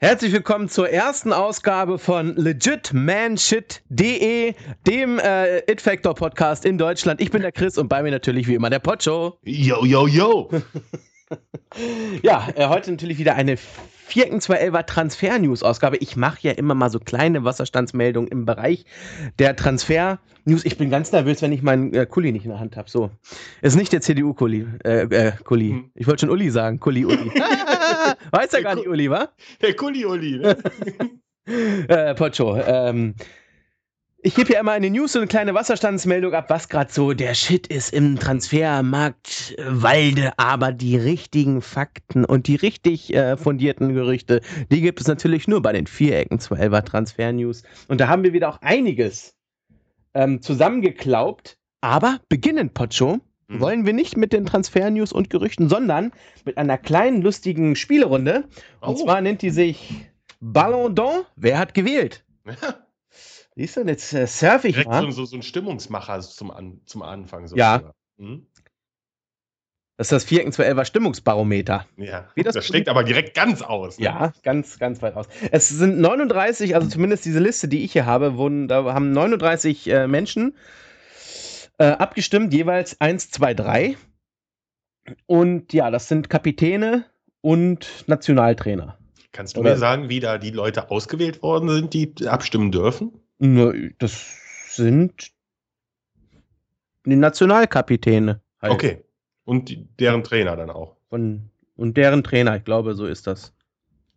Herzlich willkommen zur ersten Ausgabe von legitmanshit.de, dem äh, It Factor Podcast in Deutschland. Ich bin der Chris und bei mir natürlich wie immer der Pocho. Yo, yo, yo. ja, äh, heute natürlich wieder eine 4.211er Transfer-News-Ausgabe. Ich mache ja immer mal so kleine Wasserstandsmeldungen im Bereich der Transfer-News. Ich bin ganz nervös, wenn ich meinen äh, Kuli nicht in der Hand habe. So. Ist nicht der CDU-Kuli. Äh, äh, Kuli. Hm. Ich wollte schon Uli sagen. Kuli, Uli. Weiß ja gar nicht, Uli, wa? Der Kuli-Uli. Ne? äh, Pocho. Ähm, ich gebe ja immer eine News und eine kleine Wasserstandsmeldung ab, was gerade so der Shit ist im Transfermarkt Walde. Aber die richtigen Fakten und die richtig äh, fundierten Gerüchte, die gibt es natürlich nur bei den Vierecken 12er Transfer News. Und da haben wir wieder auch einiges ähm, zusammengeklaubt. Aber beginnen, Pocho, mhm. wollen wir nicht mit den Transfer News und Gerüchten, sondern mit einer kleinen lustigen Spielerunde. Und oh. zwar nennt die sich Ballon d'Or. Wer hat gewählt? Siehst du, jetzt äh, surfe ich Direkt mal. So, so ein Stimmungsmacher zum, An zum Anfang. So ja. Hm? Das ist das 4.211er Stimmungsbarometer. Ja, Wie das, das steckt aber direkt ganz aus. Ne? Ja, ganz, ganz weit aus. Es sind 39, also zumindest diese Liste, die ich hier habe, wurden, da haben 39 äh, Menschen äh, abgestimmt, jeweils 1, 2, 3. Und ja, das sind Kapitäne und Nationaltrainer. Kannst du Oder? mir sagen, wie da die Leute ausgewählt worden sind, die abstimmen dürfen? Das sind die Nationalkapitäne. Halt. Okay. Und die, deren Trainer dann auch. Von, und deren Trainer, ich glaube, so ist das.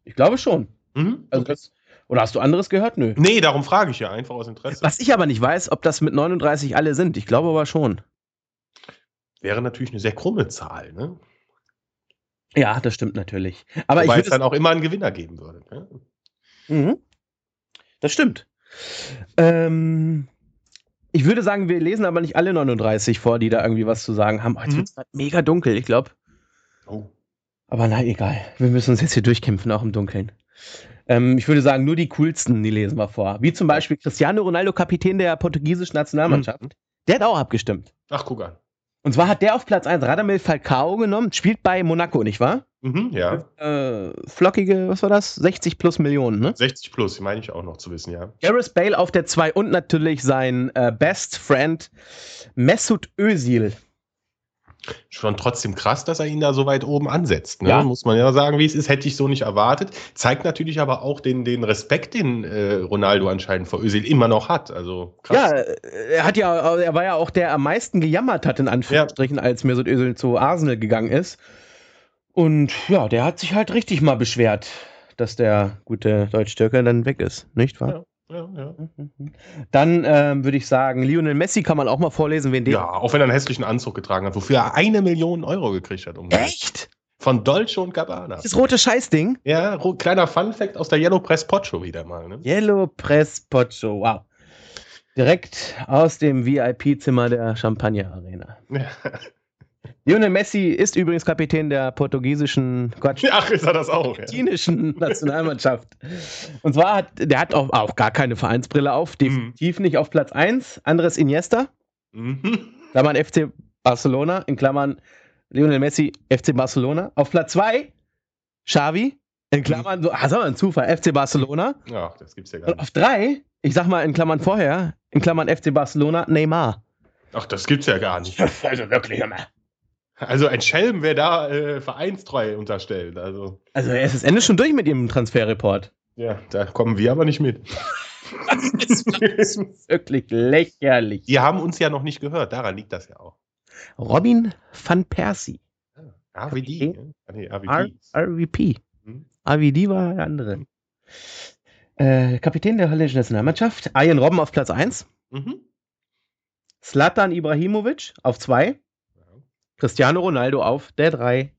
Ich glaube schon. Mhm, also das, oder hast du anderes gehört? Nö. Nee, darum frage ich ja einfach aus Interesse. Was ich aber nicht weiß, ob das mit 39 alle sind. Ich glaube aber schon. Wäre natürlich eine sehr krumme Zahl, ne? Ja, das stimmt natürlich. Aber Wobei es dann auch immer einen Gewinner geben würde. Ne? Mhm. Das stimmt. Ähm, ich würde sagen, wir lesen aber nicht alle 39 vor, die da irgendwie was zu sagen haben. Heute mhm. wird es mega dunkel, ich glaube. Oh. Aber na, egal. Wir müssen uns jetzt hier durchkämpfen, auch im Dunkeln. Ähm, ich würde sagen, nur die coolsten, die lesen wir vor. Wie zum Beispiel Cristiano Ronaldo, Kapitän der portugiesischen Nationalmannschaft. Mhm. Der hat auch abgestimmt. Ach, guck an. Und zwar hat der auf Platz 1 Radamel Falcao genommen, spielt bei Monaco, nicht wahr? Mhm, ja. Äh, flockige, was war das? 60 plus Millionen, ne? 60 plus, meine ich auch noch zu wissen, ja. Gareth Bale auf der 2 und natürlich sein äh, Best Friend Mesut Özil schon trotzdem krass, dass er ihn da so weit oben ansetzt. Ne? Ja. Muss man ja sagen, wie es ist, hätte ich so nicht erwartet. Zeigt natürlich aber auch den, den Respekt, den äh, Ronaldo anscheinend vor Özil immer noch hat. Also krass. Ja, er hat ja, er war ja auch der am meisten gejammert hat, in Anführungsstrichen, ja. als Mesut Özil zu Arsenal gegangen ist. Und ja, der hat sich halt richtig mal beschwert, dass der gute Deutsch-Türke dann weg ist, nicht wahr? Ja. Ja, ja. Dann ähm, würde ich sagen, Lionel Messi kann man auch mal vorlesen, wen der. Ja, auch wenn er einen hässlichen Anzug getragen hat, wofür er eine Million Euro gekriegt hat. Um Echt? Von Dolce und Gabbana. Das rote Scheißding? Ja, kleiner Fun-Fact aus der Yellow Press Pocho wieder mal. Ne? Yellow Press Pocho, wow. Direkt aus dem VIP-Zimmer der Champagner Arena. Lionel Messi ist übrigens Kapitän der portugiesischen, Quatsch, Ach, ist er das auch? Argentinischen ja. Nationalmannschaft. Und zwar hat, der hat auch, auch gar keine Vereinsbrille auf, definitiv mhm. nicht auf Platz 1. Andres Iniesta, mhm. Klammern FC Barcelona, in Klammern Lionel Messi, FC Barcelona. Auf Platz 2 Xavi, in Klammern, mhm. so, ah, ein Zufall, FC Barcelona. Ja, das gibt's ja gar nicht. Und auf 3, ich sag mal in Klammern vorher, in Klammern FC Barcelona, Neymar. Ach, das gibt's ja gar nicht. Also wirklich immer. Also ein Schelm wäre da äh, vereinstreu unterstellt. Also. also er ist das Ende schon durch mit ihrem Transferreport. Ja, da kommen wir aber nicht mit. das ist wirklich lächerlich. Die haben uns ja noch nicht gehört, daran liegt das ja auch. Robin van Persie. Ah, RVD. Okay. Nee, RVP. RVP. Hm? RVD war der andere. Äh, Kapitän der holländischen Nationalmannschaft. Arjen Robben auf Platz 1. Mhm. Slatan Ibrahimovic auf 2. Cristiano Ronaldo auf der 3.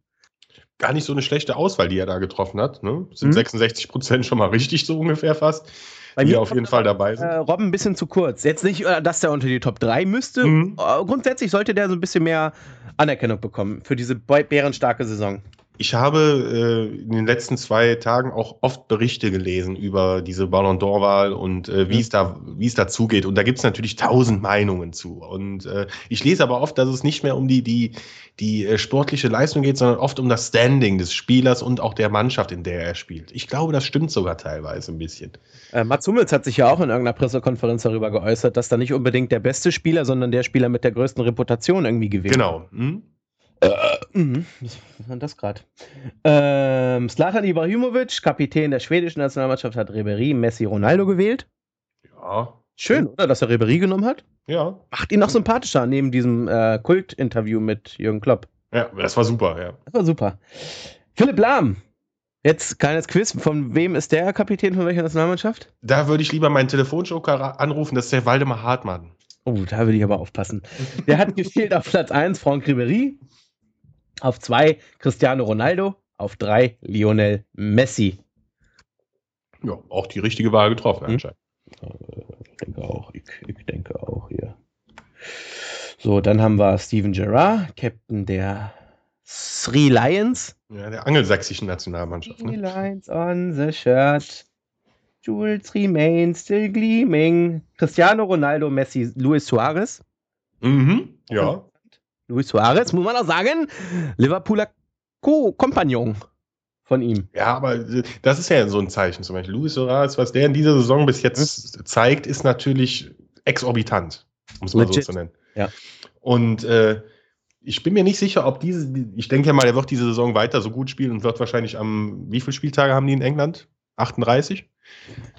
Gar nicht so eine schlechte Auswahl, die er da getroffen hat. Ne? Sind mhm. 66 Prozent schon mal richtig, so ungefähr fast. Bei die auf jeden Fall dabei sind. Äh, Robben ein bisschen zu kurz. Jetzt nicht, äh, dass der unter die Top 3 müsste. Mhm. Äh, grundsätzlich sollte der so ein bisschen mehr Anerkennung bekommen für diese bärenstarke Saison. Ich habe äh, in den letzten zwei Tagen auch oft Berichte gelesen über diese Ballon d'Or-Wahl und äh, wie es da, wie es da zugeht. Und da gibt es natürlich tausend Meinungen zu. Und äh, ich lese aber oft, dass es nicht mehr um die, die, die äh, sportliche Leistung geht, sondern oft um das Standing des Spielers und auch der Mannschaft, in der er spielt. Ich glaube, das stimmt sogar teilweise ein bisschen. Äh, Mats Hummels hat sich ja auch in irgendeiner Pressekonferenz darüber geäußert, dass da nicht unbedingt der beste Spieler, sondern der Spieler mit der größten Reputation irgendwie gewinnt. Genau. Hm? Äh, mh, was war das gerade? Ähm, Slatan Ibrahimovic, Kapitän der schwedischen Nationalmannschaft, hat Ribery, Messi, Ronaldo gewählt. Ja. Schön, oder? Dass er Ribery genommen hat. Ja. Macht ihn noch sympathischer neben diesem äh, Kult-Interview mit Jürgen Klopp. Ja, das war super, ja. Das war super. Philipp Lahm. Jetzt kleines Quiz. Von wem ist der Kapitän von welcher Nationalmannschaft? Da würde ich lieber meinen Telefonjoker anrufen. Das ist der Waldemar Hartmann. Oh, da würde ich aber aufpassen. Der hat gefehlt auf Platz 1 Franck Ribery. Auf zwei Cristiano Ronaldo, auf drei Lionel Messi. Ja, auch die richtige Wahl getroffen hm? anscheinend. Ich denke auch, ich, ich denke auch hier. So, dann haben wir Steven Gerrard, Captain der Three Lions. Ja, der angelsächsischen Nationalmannschaft. Three ne? Lions on the shirt. Jules remain still gleaming. Cristiano Ronaldo, Messi, Luis Suarez. Mhm, ja. Luis Suarez, muss man auch sagen, Liverpooler Co-Kompagnon von ihm. Ja, aber äh, das ist ja so ein Zeichen zum Beispiel. Luis Suarez, was der in dieser Saison bis jetzt hm? zeigt, ist natürlich exorbitant, um es mal Legit. so zu nennen. Ja. Und äh, ich bin mir nicht sicher, ob diese, ich denke ja mal, er wird diese Saison weiter so gut spielen und wird wahrscheinlich am, wie viele Spieltage haben die in England? 38?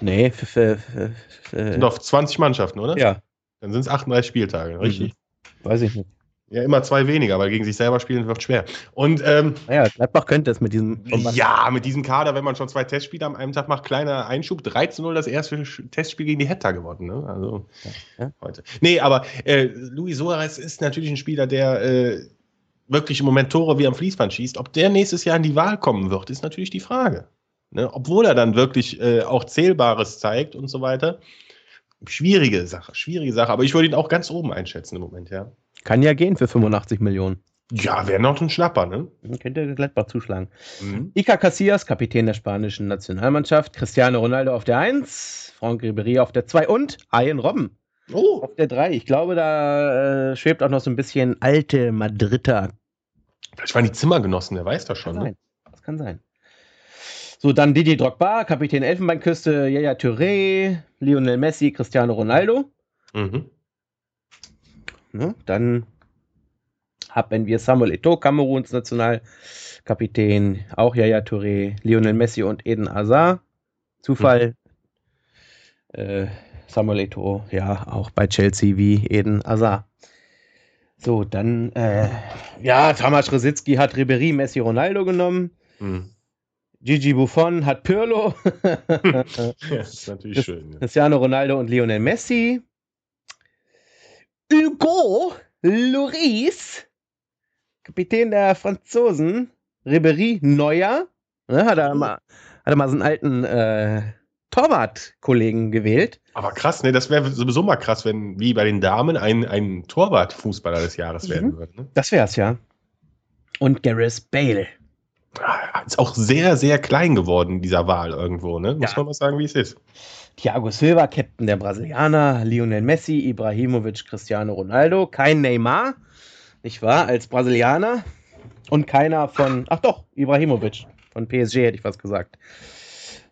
Nee, sind doch 20 Mannschaften, oder? Ja. Dann sind es 38 Spieltage, richtig? Mhm. Weiß ich nicht. Ja, immer zwei weniger, weil gegen sich selber spielen wird schwer. Und ähm, naja, Gladbach könnte es mit diesem. Ja, mit diesem Kader, wenn man schon zwei Testspiele am einem Tag macht, kleiner Einschub, 13-0 das erste Testspiel gegen die Hetta gewonnen. Ne? Also ja. heute. Nee, aber äh, Luis Suarez ist natürlich ein Spieler, der äh, wirklich im Moment Tore wie am Fließband schießt. Ob der nächstes Jahr in die Wahl kommen wird, ist natürlich die Frage. Ne? Obwohl er dann wirklich äh, auch Zählbares zeigt und so weiter. Schwierige Sache, schwierige Sache. Aber ich würde ihn auch ganz oben einschätzen im Moment, ja. Kann ja gehen für 85 Millionen. Ja, wäre noch ein Schnapper, ne? Könnte Gladbach zuschlagen. Mhm. Iker Casillas, Kapitän der spanischen Nationalmannschaft. Cristiano Ronaldo auf der 1. Franck Ribéry auf der 2 und Ian Robben oh. auf der 3. Ich glaube, da äh, schwebt auch noch so ein bisschen alte Madrider. Vielleicht waren die Zimmergenossen, der weiß das schon. Kann ne? Das kann sein. So, dann Didier Drogba, Kapitän Elfenbeinküste, Yaya Touré, Lionel Messi, Cristiano Ronaldo. Mhm. Ne? Dann haben wir Samuel Eto'o, Kameruns Nationalkapitän, auch Yaya Touré, Lionel Messi und Eden Hazard. Zufall. Mhm. Äh, Samuel Eto'o, ja, auch bei Chelsea wie Eden Hazard. So, dann, äh, ja, Tamas Rositzky hat Ribery, Messi, Ronaldo genommen. Mhm. Gigi Buffon hat Pirlo. ja, ist natürlich schön. Ja. Cristiano Ronaldo und Lionel Messi. Hugo Lloris, Kapitän der Franzosen, Ribery Neuer, ne, hat, er mal, hat er mal so einen alten äh, Torwart-Kollegen gewählt. Aber krass, ne? Das wäre sowieso mal krass, wenn wie bei den Damen ein, ein Torwart-Fußballer des Jahres mhm. werden würde. Ne? Das wär's, ja. Und Gareth Bale. Ah, ist auch sehr, sehr klein geworden, dieser Wahl irgendwo, ne? Muss ja. man mal sagen, wie es ist. Thiago Silva, Captain der Brasilianer, Lionel Messi, Ibrahimovic, Cristiano Ronaldo, kein Neymar, nicht wahr, als Brasilianer und keiner von, ach doch, Ibrahimovic von PSG hätte ich was gesagt.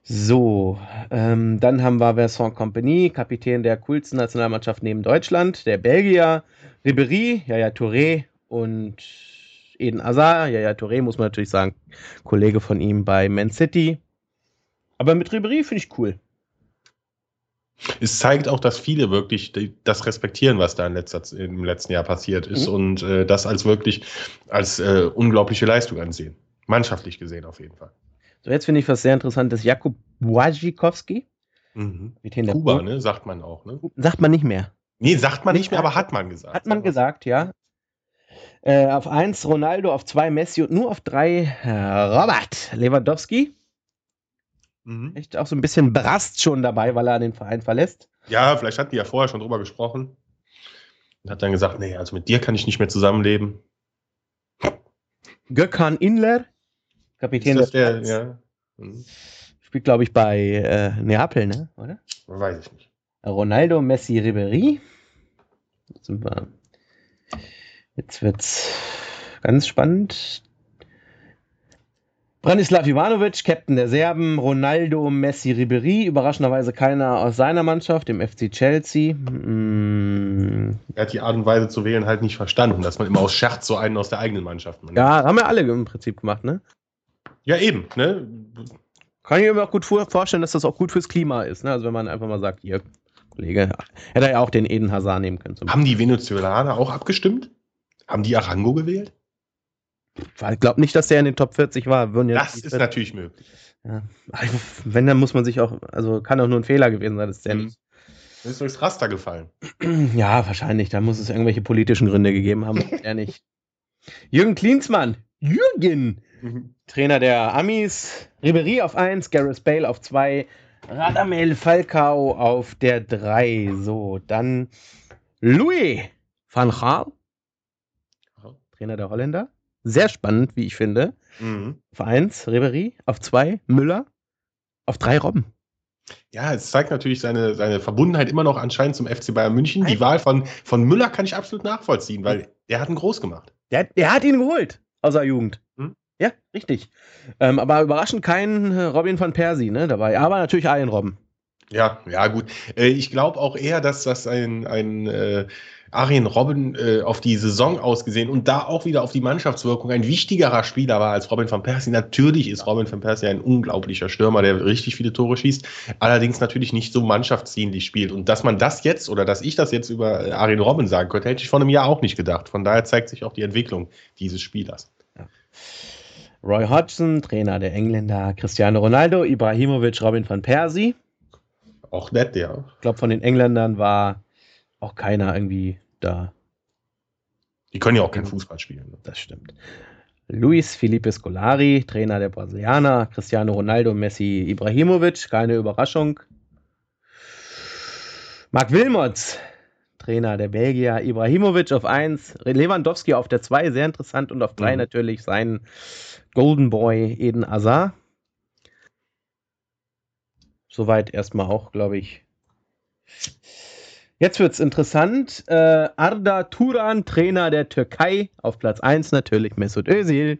So, ähm, dann haben wir Vincent Compagnie, Kapitän der coolsten Nationalmannschaft neben Deutschland, der Belgier, Ribéry, Yaya Touré und Eden Hazard. Yaya Touré muss man natürlich sagen, Kollege von ihm bei Man City. Aber mit Ribéry finde ich cool. Es zeigt auch, dass viele wirklich das respektieren, was da in letzter, im letzten Jahr passiert ist mhm. und äh, das als wirklich als äh, unglaubliche Leistung ansehen. Mannschaftlich gesehen auf jeden Fall. So, jetzt finde ich was sehr interessantes. Jakub Błaszczykowski. Mhm. Kuba, ne? Sagt man auch, ne? Sagt man nicht mehr. Nee, sagt man nicht mehr, aber hat man gesagt. Hat man gesagt, ja. Äh, auf 1 Ronaldo, auf 2 Messi und nur auf 3 äh, Robert Lewandowski. Mhm. Echt auch so ein bisschen Brast schon dabei, weil er den Verein verlässt. Ja, vielleicht hatten die ja vorher schon drüber gesprochen. Und hat dann gesagt, nee, also mit dir kann ich nicht mehr zusammenleben. Gökhan Inler. Kapitän der, der, ja. Hm. Spielt, glaube ich, bei äh, Neapel, ne? Oder? Weiß ich nicht. Ronaldo, Messi, Ribery. Jetzt wir. Jetzt wird's ganz spannend. Branislav Ivanovic, Captain der Serben, Ronaldo, Messi, Ribery, überraschenderweise keiner aus seiner Mannschaft, dem FC Chelsea. Mm, Er hat die Art und Weise zu wählen halt nicht verstanden, dass man immer aus Scherz so einen aus der eigenen Mannschaft nimmt. ja, haben wir alle im Prinzip gemacht, ne? ja, eben. Ne? Kann ich mir auch gut vor- vorstellen, dass das auch gut fürs Klima ist, ne? Also wenn man einfach mal sagt, hier, Kollege, hätte er ja auch den Eden Hazard nehmen können. Haben die Venezuelaner auch abgestimmt? Haben die Arango gewählt? Ich glaube nicht, dass der in den Top 40 war. Würden Das ist 40 natürlich möglich. Ja. Wenn, dann muss man sich auch, also kann auch nur ein Fehler gewesen sein, das ist ja Mhm. nicht. Das ist durchs Raster gefallen. Ja, wahrscheinlich, da muss es irgendwelche politischen Gründe gegeben haben, er nicht. Jürgen Klinsmann, Jürgen, Trainer der Amis, Ribery auf 1, Gareth Bale auf 2, Radamel Falcao auf der 3. So, dann Louis van Gaal, Trainer der Holländer. Sehr spannend, wie ich finde. Mhm. Auf 1 Ribery, auf 2 Müller, auf 3 Robben. Ja, es zeigt natürlich seine, seine Verbundenheit immer noch anscheinend zum FC Bayern München. Die. Wahl von, von Müller kann ich absolut nachvollziehen, weil er hat ihn groß gemacht. Der, der hat ihn geholt aus der Jugend. Hm? Ja, richtig. Ähm, aber überraschend kein äh, Robin van Persie ne, dabei. Aber natürlich ein Robben. Ja, ja, gut. Äh, ich glaube auch eher, dass das ein, ein äh, Arjen Robben äh, auf die Saison ausgesehen und da auch wieder auf die Mannschaftswirkung ein wichtigerer Spieler war als Robin van Persie. Natürlich ist Robin van Persie ein unglaublicher Stürmer, der richtig viele Tore schießt, allerdings natürlich nicht so mannschaftsdienlich spielt. Und dass man das jetzt oder dass ich das jetzt über Arjen Robben sagen könnte, hätte ich vor einem Jahr auch nicht gedacht. Von daher zeigt sich auch die Entwicklung dieses Spielers. Roy Hodgson, Trainer der Engländer, Cristiano Ronaldo, Ibrahimovic, Robin van Persie. Auch nett, ja. Ich glaube, von den Engländern war auch keiner irgendwie da. Die können ja auch kein Fußball spielen. ne? Das stimmt. Luis Felipe Scolari, Trainer der Brasilianer, Cristiano Ronaldo, Messi, Ibrahimovic, keine Überraschung. Marc Wilmots, Trainer der Belgier, Ibrahimovic auf 1, Lewandowski auf der 2, sehr interessant, und auf 3 Mhm. natürlich sein Golden Boy Eden Hazard. Soweit erstmal auch, glaube ich. Jetzt wird's interessant. Äh, Arda Turan, Trainer der Türkei, auf Platz 1 natürlich Mesut Özil.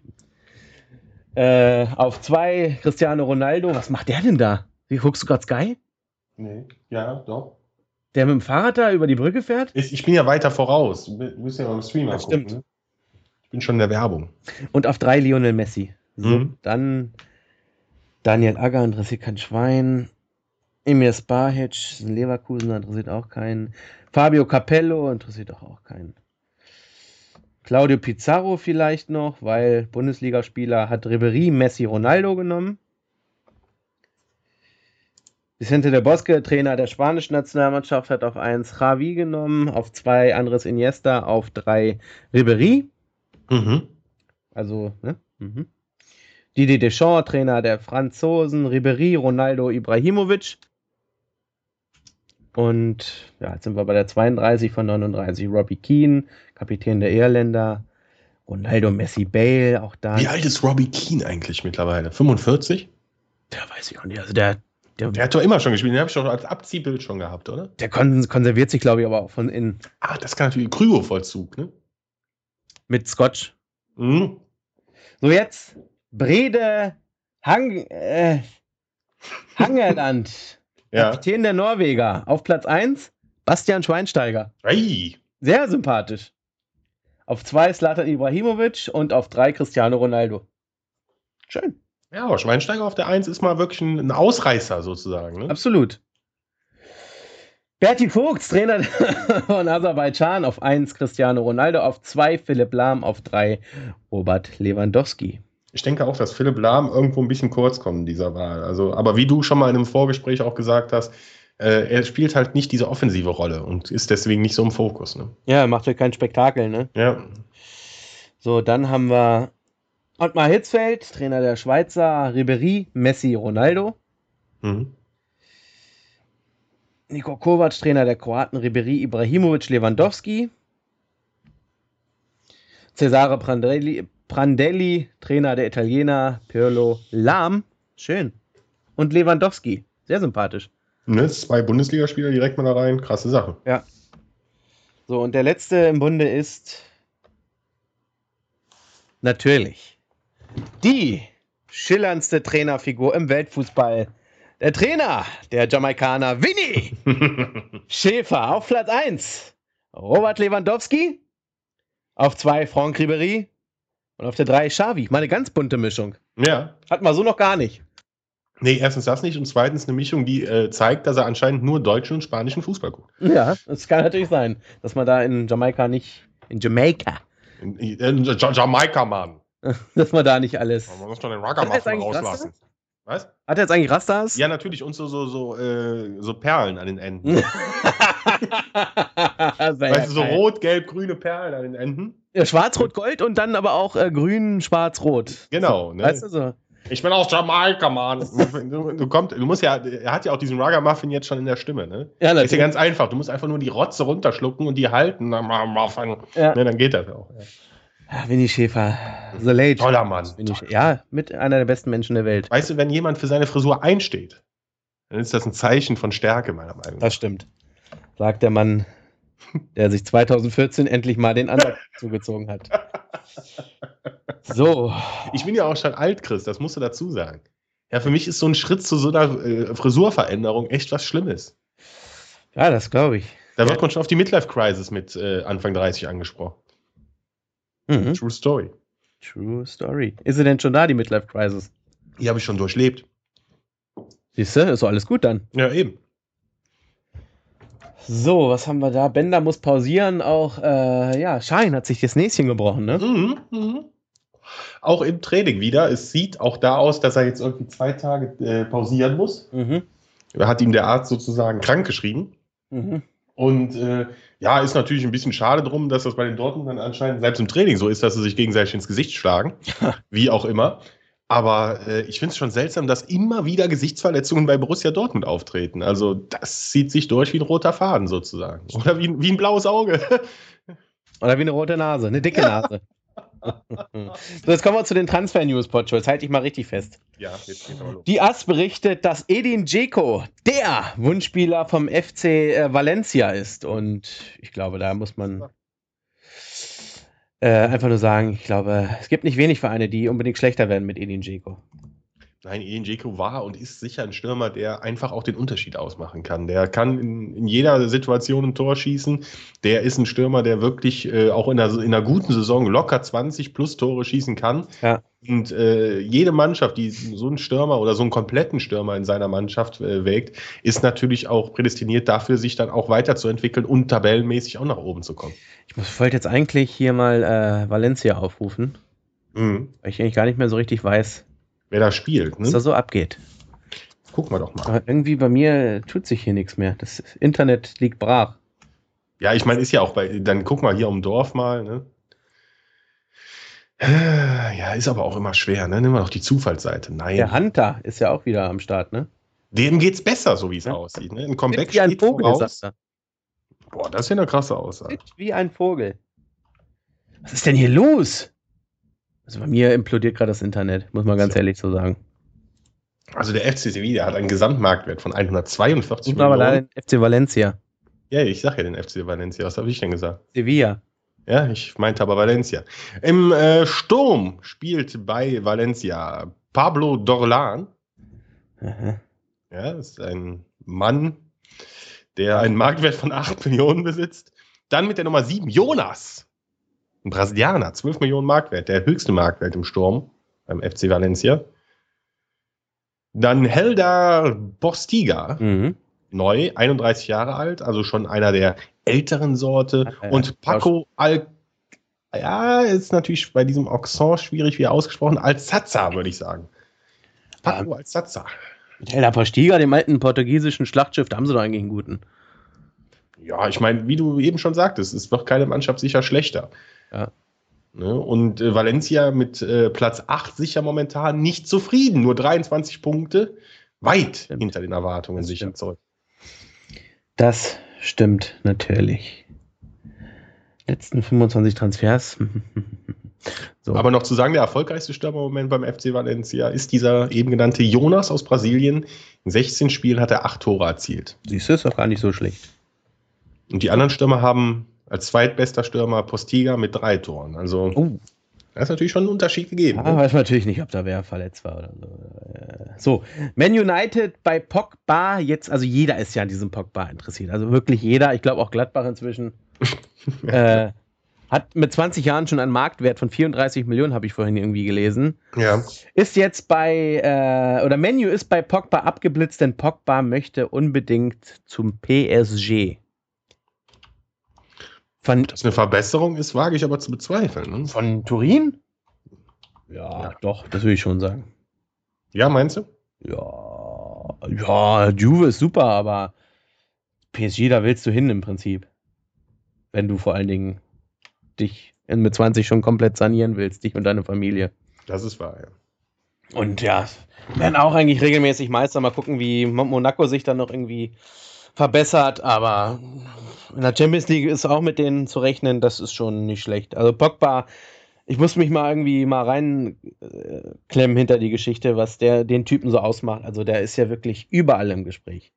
Äh, auf 2 Cristiano Ronaldo. Was macht der denn da? Wie guckst du gerade Sky? Nee, ja, doch. Der mit dem Fahrrad da über die Brücke fährt? Ich ich bin ja weiter voraus. Du musst ja beim Streamer Das stimmt. Ne? Ich bin schon in der Werbung. Und auf 3 Lionel Messi. So, Mhm. dann Daniel Agger interessiert kein Schwein. Emir Spahic, Leverkusen, interessiert auch keinen. Fabio Capello interessiert doch auch keinen. Claudio Pizarro vielleicht noch, weil Bundesligaspieler hat Ribery, Messi, Ronaldo genommen. Vicente de Bosque, Trainer der spanischen Nationalmannschaft, hat auf 1 Javi genommen, auf 2 Andres Iniesta, auf 3 Ribery. Mhm. Also, ne? Mhm. Didier Deschamps, Trainer der Franzosen, Ribery, Ronaldo, Ibrahimovic. Und ja, jetzt sind wir bei der 32 von 39. Robbie Keane, Kapitän der Irländer. Ronaldo, Messi, Bale, auch da. Wie alt ist Robbie Keane eigentlich mittlerweile? 45? Der weiß ich auch nicht. Also der, der, Der hat doch immer schon gespielt. Den habe ich doch als Abziehbild schon gehabt, oder? der kon konserviert sich, glaube ich, aber auch von innen. Ah, das kann natürlich Kryovollzug, ne? Mit Scotch. Mhm. So, jetzt Brede Hang, äh, Hangerland. Ja. Kapitän der Norweger. Auf Platz 1 Bastian Schweinsteiger. Ei. Sehr sympathisch. Auf 2 Slatan Ibrahimovic und auf 3 Cristiano Ronaldo. Schön. Ja, aber Schweinsteiger auf der 1 ist mal wirklich ein, ein Ausreißer sozusagen. Ne? Absolut. Berti Vogts, Trainer von Aserbaidschan, auf 1 Cristiano Ronaldo, auf 2 Philipp Lahm, auf 3 Robert Lewandowski. Ich denke auch, dass Philipp Lahm irgendwo ein bisschen kurz kommt in dieser Wahl. Also, aber wie du schon mal in einem Vorgespräch auch gesagt hast, äh, er spielt halt nicht diese offensive Rolle und ist deswegen nicht so im Fokus. Ne? Ja, macht ja kein Spektakel, ne? Ja. So, dann haben wir Ottmar Hitzfeld, Trainer der Schweizer, Ribery, Messi, Ronaldo. Mhm. Niko Kovac, Trainer der Kroaten, Ribery, Ibrahimovic, Lewandowski. Cesare Prandelli, Prandelli, Trainer der Italiener, Pirlo, Lahm, schön. Und Lewandowski, sehr sympathisch. Ne, zwei Bundesligaspieler direkt mal da rein, krasse Sache. Ja. So, und der letzte im Bunde ist natürlich die schillerndste Trainerfigur im Weltfußball. Der Trainer, der Jamaikaner Winnie Schäfer auf Platz 1. Robert Lewandowski. Auf 2 Franck Ribéry. Und auf der 3 Xavi. Mal eine ganz bunte Mischung. Ja. Hat man so noch gar nicht. Nee, erstens das nicht und zweitens eine Mischung, die äh, zeigt, dass er anscheinend nur deutschen und spanischen Fußball guckt. Ja, das kann natürlich sein, dass man da in Jamaika nicht, in Jamaika, In, in, Ja- Jamaika, Mann. dass man da nicht alles. Man muss doch den er eigentlich rauslassen. Was? Hat er jetzt eigentlich Rastas? Ja, natürlich. Und so, so, so, äh, so Perlen an den Enden. Weißt du, so geil. rot, gelb, grüne Perlen an den Enden. Ja, Schwarz, Rot, Gold und dann aber auch äh, Grün, Schwarz, Rot. Genau. Ne? Weißt du so? Ich bin aus Jamaika, Mann. Du, du, kommt, du musst ja, er hat ja auch diesen Ragamuffin jetzt schon in der Stimme, ne? Ja, Ist ja ganz einfach. Du musst einfach nur die Rotze runterschlucken und die halten. Ja. Ne, dann geht das auch. Ja. Ah, Winnie Schäfer. The Late. Toller Mann. Winnie Schäfer. Ja, mit einer der besten Menschen der Welt. Weißt du, wenn jemand für seine Frisur einsteht, dann ist das ein Zeichen von Stärke, meiner Meinung nach. Das stimmt. Sagt der Mann, der sich 2014 endlich mal den Undercut zugezogen hat. So. Ich bin ja auch schon alt, Chris, das musst du dazu sagen. Ja, für mich ist so ein Schritt zu so einer äh, Frisurveränderung echt was Schlimmes. Ja, das glaube ich. Da wird man schon auf die Midlife-Crisis mit äh, Anfang 30 angesprochen. Mhm. True Story. True Story. Ist sie denn schon da, die Midlife Crisis? Die habe ich schon durchlebt. Siehst du, ist doch alles gut dann. Ja, eben. So, was haben wir da? Bender muss pausieren. Auch, äh, ja, Schein hat sich das Näschen gebrochen, ne? Mhm, mhm. Auch im Training wieder. Es sieht auch da aus, dass er jetzt irgendwie zwei Tage äh, pausieren muss. Mhm. Hat ihm der Arzt sozusagen krank geschrieben. Mhm. Und äh, ja, ist natürlich ein bisschen schade drum, dass das bei den Dortmundern anscheinend selbst im Training so ist, dass sie sich gegenseitig ins Gesicht schlagen. Wie auch immer. Aber äh, ich finde es schon seltsam, dass immer wieder Gesichtsverletzungen bei Borussia Dortmund auftreten. Also das zieht sich durch wie ein roter Faden sozusagen. Oder wie, ein- wie ein blaues Auge. Oder wie eine rote Nase, eine dicke Nase. so, jetzt kommen wir zu den Transfer-News, Pocho. Jetzt halte ich mal richtig fest. ja, jetzt geht's aber los. Die AS berichtet, dass Edin Dzeko der Wunschspieler vom FC äh, Valencia ist. Und ich glaube, da muss man äh, einfach nur sagen, ich glaube, es gibt nicht wenig Vereine, die unbedingt schlechter werden mit Edin Dzeko. Nein, Edin Dzeko war und ist sicher ein Stürmer, der einfach auch den Unterschied ausmachen kann. Der kann in, in jeder Situation ein Tor schießen. Der ist ein Stürmer, der wirklich äh, auch in einer, in einer guten Saison locker 20 plus Tore schießen kann. Ja. Und äh, jede Mannschaft, die so einen Stürmer oder so einen kompletten Stürmer in seiner Mannschaft äh, wägt, ist natürlich auch prädestiniert dafür, sich dann auch weiterzuentwickeln und tabellenmäßig auch nach oben zu kommen. Ich muss- wollte jetzt eigentlich hier mal äh, Valencia aufrufen, Mhm. weil ich eigentlich gar nicht mehr so richtig weiß, Wer da spielt, was da ne? so abgeht. gucken wir doch mal. Aber irgendwie bei mir tut sich hier nichts mehr. Das Internet liegt brach. Ja, ich meine, ist ja auch bei, dann guck mal hier um Dorf mal, ne? Ja, ist aber auch immer schwer, ne? Nimm mal doch die Zufallsseite. Nein. Der Hunter ist ja auch wieder am Start, ne? Dem geht's besser, so wie es Ja. aussieht. Ne? Ein Comeback wie ein steht Vogel, voraus. Boah, das ist ja eine krasse Aussage. Wie ein Vogel. Was ist denn hier los? Also bei mir implodiert gerade das Internet, muss man ganz So. ehrlich so sagen. Also der FC Sevilla hat einen Gesamtmarktwert von 142 Und aber Millionen. leider den FC Valencia. Ja, ich sag ja den FC Valencia. Was habe ich denn gesagt? Sevilla. Ja, ich meinte aber Valencia. Im äh, Sturm spielt bei Valencia Pablo Dorlan. Aha. Ja, das ist ein Mann, der einen Marktwert von 8 Millionen besitzt. Dann mit der Nummer 7 Jonas. Ein Brasilianer, 12 Millionen Marktwert, der höchste Marktwert im Sturm beim FC Valencia. Dann Helder Bostiga, Mhm. neu, 31 Jahre alt, also schon einer der älteren Sorte. Ja, Und Paco Al. Ja, ist natürlich bei diesem Oxon schwierig, wie er ausgesprochen. Alzaza, würde ich sagen. Paco Alzaza. Mit Helder Postiga, dem alten portugiesischen Schlachtschiff, da haben sie doch eigentlich einen guten. Ja, ich meine, wie du eben schon sagtest, es wird keine Mannschaft sicher schlechter. Ja. Ne? Und äh, Valencia mit äh, Platz 8 sicher momentan nicht zufrieden. Nur 23 Punkte, weit Stimmt. hinter den Erwartungen Das sicher zurück. Das stimmt natürlich. Letzten 25 Transfers. So. Aber noch zu sagen, der erfolgreichste Stürmer im Moment beim FC Valencia ist dieser eben genannte Jonas aus Brasilien. In 16 Spielen hat er acht Tore erzielt. Siehst du, ist doch gar nicht so schlecht. Und die anderen Stürmer haben als zweitbester Stürmer Postiga mit drei Toren. Also oh. da ist natürlich schon ein Unterschied gegeben. Ja, ne? weiß natürlich nicht, ob da wer verletzt war oder so. So, Man United bei Pogba jetzt, also jeder ist ja an diesem Pogba interessiert. Also wirklich jeder. Ich glaube auch Gladbach inzwischen. äh, hat mit 20 Jahren schon einen Marktwert von 34 Millionen, habe ich vorhin irgendwie gelesen. Ja. Ist jetzt bei, äh, oder Menu ist bei Pogba abgeblitzt, denn Pogba möchte unbedingt zum PSG. Von, Dass eine Verbesserung ist, wage ich aber zu bezweifeln. Ne? Von Turin? Ja, ja, doch, das würde ich schon sagen. Ja, meinst du? Ja, ja, Juve ist super, aber PSG, da willst du hin im Prinzip. Wenn du vor allen Dingen dich mit 20 schon komplett sanieren willst, dich und deine Familie. Das ist wahr, ja. Und ja, werden auch eigentlich regelmäßig Meister. Mal gucken, wie Monaco sich dann noch irgendwie verbessert. Aber in der Champions League ist auch mit denen zu rechnen, das ist schon nicht schlecht. Also Pogba, ich muss mich mal irgendwie mal reinklemmen hinter die Geschichte, was der den Typen so ausmacht. Also der ist ja wirklich überall im Gespräch.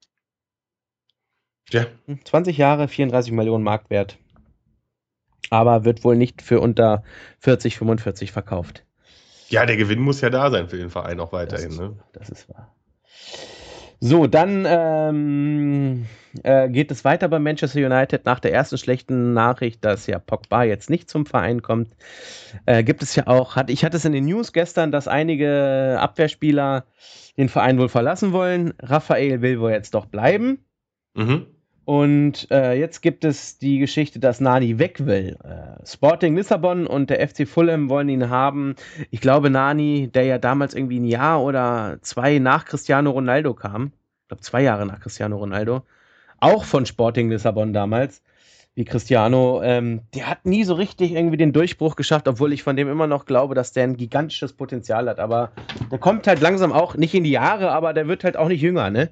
Ja. 20 Jahre, 34 Millionen Marktwert aber wird wohl nicht für unter 40, 45 verkauft. Ja, der Gewinn muss ja da sein für den Verein auch weiterhin. Das, ne? das ist wahr. So, dann ähm, äh, geht es weiter bei Manchester United. Nach der ersten schlechten Nachricht, dass ja Pogba jetzt nicht zum Verein kommt, äh, gibt es ja auch, hat, ich hatte es in den News gestern, dass einige Abwehrspieler den Verein wohl verlassen wollen. Raphael will wohl jetzt doch bleiben. Mhm. Und äh, jetzt gibt es die Geschichte, dass Nani weg will. Äh, Sporting Lissabon und der FC Fulham wollen ihn haben. Ich glaube, Nani, der ja damals irgendwie ein Jahr oder zwei nach Cristiano Ronaldo kam, ich glaube zwei Jahre nach Cristiano Ronaldo, auch von Sporting Lissabon damals, wie Cristiano, ähm, der hat nie so richtig irgendwie den Durchbruch geschafft, obwohl ich von dem immer noch glaube, dass der ein gigantisches Potenzial hat. Aber der kommt halt langsam auch nicht in die Jahre, aber der wird halt auch nicht jünger, ne?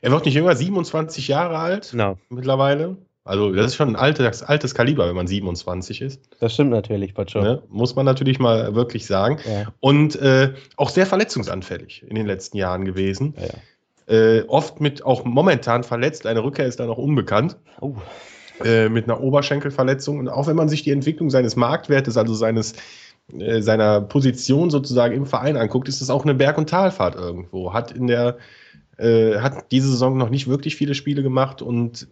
Er wird nicht jünger, 27 Jahre alt no. mittlerweile. Also, das ist schon ein altes, altes Kaliber, wenn man 27 ist. Das stimmt natürlich, Pacho. Ne? Muss man natürlich mal wirklich sagen. Ja. Und äh, auch sehr verletzungsanfällig in den letzten Jahren gewesen. Ja. Äh, oft mit auch momentan verletzt. Eine Rückkehr ist da noch unbekannt. Oh. Äh, mit einer Oberschenkelverletzung. Und auch wenn man sich die Entwicklung seines Marktwertes, also seines äh, seiner Position sozusagen im Verein anguckt, ist es auch eine Berg- und Talfahrt irgendwo. Hat in der äh, hat diese Saison noch nicht wirklich viele Spiele gemacht und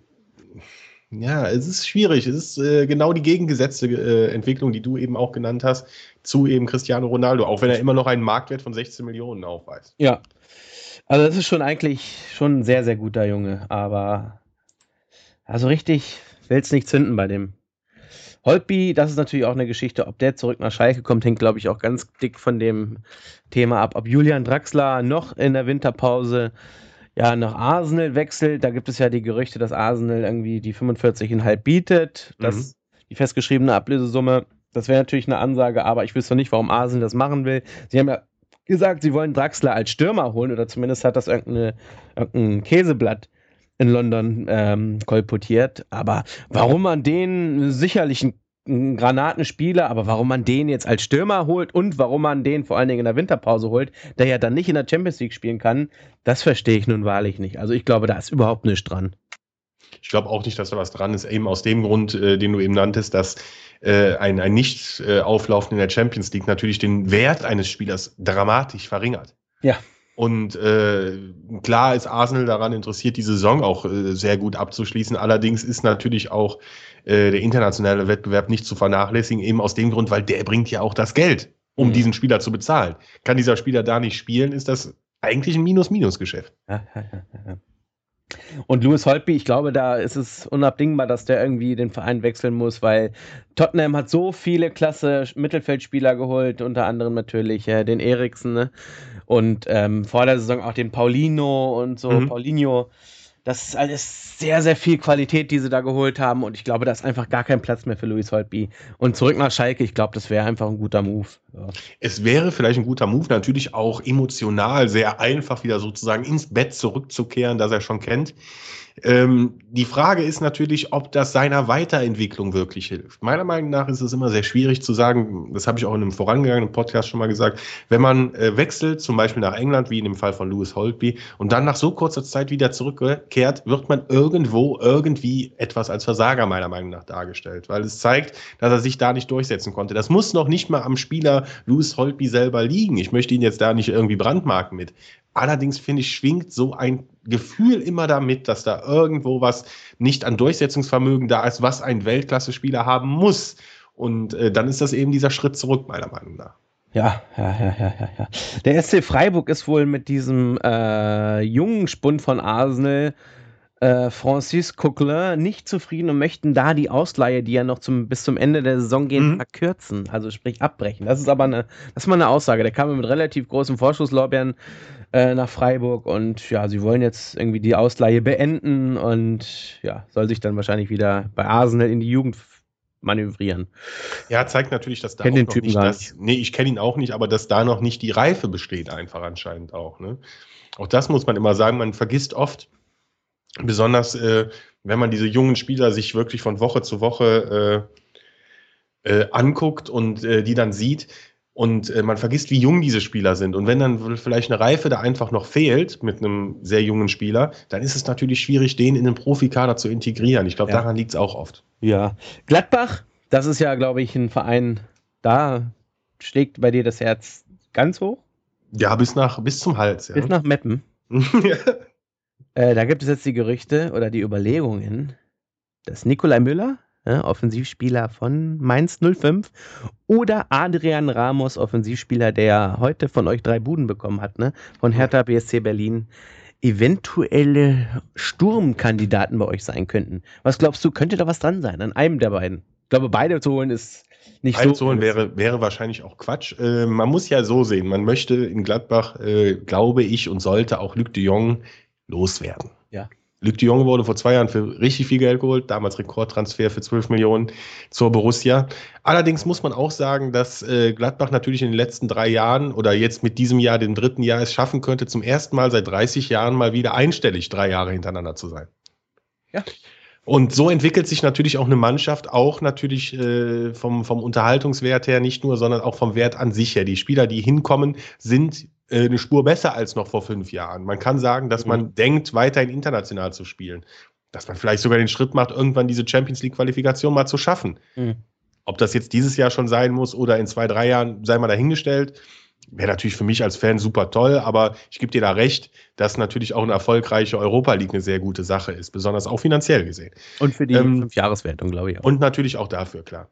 ja, es ist schwierig. Es ist äh, genau die gegengesetzte äh, Entwicklung, die du eben auch genannt hast, zu eben Cristiano Ronaldo, auch wenn er immer noch einen Marktwert von 16 Millionen aufweist. Ja. Also das ist schon eigentlich schon ein sehr, sehr guter Junge, aber also richtig will es nicht zünden bei dem. Holtby, das ist natürlich auch eine Geschichte, ob der zurück nach Schalke kommt, hängt, glaube ich, auch ganz dick von dem Thema ab. Ob Julian Draxler noch in der Winterpause ja nach Arsenal wechselt, da gibt es ja die Gerüchte, dass Arsenal irgendwie die 45,5 bietet, mhm. die festgeschriebene Ablösesumme. Das wäre natürlich eine Ansage, aber ich wüsste nicht, warum Arsenal das machen will. Sie haben ja gesagt, sie wollen Draxler als Stürmer holen oder zumindest hat das irgendeine, irgendein Käseblatt in London ähm, kolportiert. Aber warum man den sicherlich ein Granatenspieler, aber warum man den jetzt als Stürmer holt und warum man den vor allen Dingen in der Winterpause holt, der ja dann nicht in der Champions League spielen kann, das verstehe ich nun wahrlich nicht. Also ich glaube, da ist überhaupt nichts dran. Ich glaube auch nicht, dass da was dran ist, eben aus dem Grund, äh, den du eben nanntest, dass äh, ein, ein Nicht-Auflaufen in der Champions League natürlich den Wert eines Spielers dramatisch verringert. Ja. Und äh, klar ist Arsenal daran interessiert, die Saison auch äh, sehr gut abzuschließen. Allerdings ist natürlich auch äh, der internationale Wettbewerb nicht zu vernachlässigen, eben aus dem Grund, weil der bringt ja auch das Geld, um mhm. diesen Spieler zu bezahlen. Kann dieser Spieler da nicht spielen, ist das eigentlich ein Minus-Minus-Geschäft. Und Louis Holtby, ich glaube, da ist es unabdingbar, dass der irgendwie den Verein wechseln muss, weil Tottenham hat so viele klasse Mittelfeldspieler geholt, unter anderem natürlich äh, den Eriksen ne? Und ähm, vor der Saison auch den Paulino und so, mhm. Paulinho. Das ist alles sehr, sehr viel Qualität, die sie da geholt haben. Und ich glaube, da ist einfach gar kein Platz mehr für Louis Holtby. Und zurück nach Schalke, ich glaube, das wäre einfach ein guter Move. Ja. Es wäre vielleicht ein guter Move, natürlich auch emotional sehr einfach wieder sozusagen ins Bett zurückzukehren, das er schon kennt. Ähm, die Frage ist natürlich, ob das seiner Weiterentwicklung wirklich hilft. Meiner Meinung nach ist es immer sehr schwierig zu sagen, das habe ich auch in einem vorangegangenen Podcast schon mal gesagt, wenn man äh, wechselt, zum Beispiel nach England, wie in dem Fall von Lewis Holtby, und dann nach so kurzer Zeit wieder zurückkehrt, wird man irgendwo irgendwie etwas als Versager meiner Meinung nach dargestellt, weil es zeigt, dass er sich da nicht durchsetzen konnte. Das muss noch nicht mal am Spieler Lewis Holtby selber liegen. Ich möchte ihn jetzt da nicht irgendwie brandmarken mit. Allerdings finde ich, schwingt so ein Gefühl immer damit, dass da irgendwo was nicht an Durchsetzungsvermögen da ist, was ein Weltklasse-Spieler haben muss. Und äh, dann ist das eben dieser Schritt zurück, meiner Meinung nach. Ja, ja, ja, ja, ja. Der SC Freiburg ist wohl mit diesem äh, jungen Spund von Arsenal äh, Francis Coquelin nicht zufrieden und möchten da die Ausleihe, die ja noch zum, bis zum Ende der Saison gehen, mhm. verkürzen, also sprich abbrechen. Das ist aber eine, das ist mal eine Aussage. Der kam mit relativ großen Vorschusslorbeeren äh, nach Freiburg und ja, sie wollen jetzt irgendwie die Ausleihe beenden und ja, soll sich dann wahrscheinlich wieder bei Arsenal in die Jugend manövrieren. Ja, zeigt natürlich, dass da kenn auch den noch Typen nicht, gar das, nee, ich kenne ihn auch nicht, aber dass da noch nicht die Reife besteht, einfach anscheinend auch. Ne? Auch das muss man immer sagen, man vergisst oft, Besonders äh, wenn man diese jungen Spieler sich wirklich von Woche zu Woche äh, äh, anguckt und äh, die dann sieht. Und äh, man vergisst, wie jung diese Spieler sind. Und wenn dann vielleicht eine Reife da einfach noch fehlt mit einem sehr jungen Spieler, dann ist es natürlich schwierig, den in den Profikader zu integrieren. Ich glaube, ja. daran liegt es auch oft. Ja. Gladbach, das ist ja, glaube ich, ein Verein, da schlägt bei dir das Herz ganz hoch. Ja, bis nach bis zum Hals. Ja. Bis nach Meppen. ja. Äh, da gibt es jetzt die Gerüchte oder die Überlegungen, dass Nikolai Müller, äh, Offensivspieler von Mainz 05, oder Adrian Ramos, Offensivspieler, der heute von euch drei Buden bekommen hat, ne, von Hertha BSC Berlin, eventuelle Sturmkandidaten bei euch sein könnten. Was glaubst du, könnte da was dran sein an einem der beiden? Ich glaube, beide zu holen ist nicht beide so. zu holen wäre, wäre wahrscheinlich auch Quatsch. Äh, man muss ja so sehen, man möchte in Gladbach, äh, glaube ich, und sollte auch Luc de Jong loswerden. Ja. Luc de Jong wurde vor zwei Jahren für richtig viel Geld geholt, damals Rekordtransfer für 12 Millionen zur Borussia. Allerdings muss man auch sagen, dass äh, Gladbach natürlich in den letzten drei Jahren oder jetzt mit diesem Jahr, dem dritten Jahr, es schaffen könnte, zum ersten Mal seit 30 Jahren mal wieder einstellig drei Jahre hintereinander zu sein. Ja. Und so entwickelt sich natürlich auch eine Mannschaft, auch natürlich äh, vom, vom Unterhaltungswert her nicht nur, sondern auch vom Wert an sich her. Die Spieler, die hinkommen, sind eine Spur besser als noch vor fünf Jahren. Man kann sagen, dass man mhm. denkt, weiterhin international zu spielen. Dass man vielleicht sogar den Schritt macht, irgendwann diese Champions League-Qualifikation mal zu schaffen. Mhm. Ob das jetzt dieses Jahr schon sein muss oder in zwei, drei Jahren, sei mal dahingestellt. Wäre natürlich für mich als Fan super toll, aber ich gebe dir da recht, dass natürlich auch eine erfolgreiche Europa League eine sehr gute Sache ist, besonders auch finanziell gesehen. Und für die ähm, Fünfjahreswertung, glaube ich auch. Und natürlich auch dafür, klar.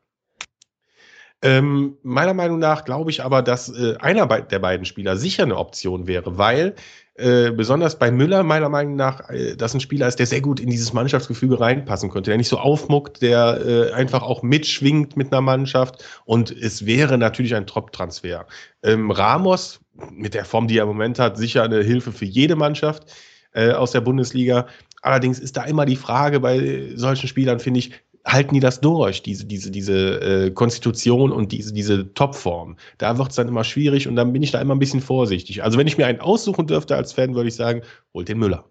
Ähm, meiner Meinung nach glaube ich aber, dass äh, einer der beiden Spieler sicher eine Option wäre, weil äh, besonders bei Müller meiner Meinung nach äh, das ein Spieler ist, der sehr gut in dieses Mannschaftsgefüge reinpassen könnte, der nicht so aufmuckt, der äh, einfach auch mitschwingt mit einer Mannschaft und es wäre natürlich ein Top-Transfer. Ähm, Ramos mit der Form, die er im Moment hat, sicher eine Hilfe für jede Mannschaft äh, aus der Bundesliga. Allerdings ist da immer die Frage bei solchen Spielern, finde ich, halten die das durch, diese, diese, diese äh, Konstitution und diese, diese Topform. Da wird es dann immer schwierig und dann bin ich da immer ein bisschen vorsichtig. Also wenn ich mir einen aussuchen dürfte als Fan, würde ich sagen, holt den Müller.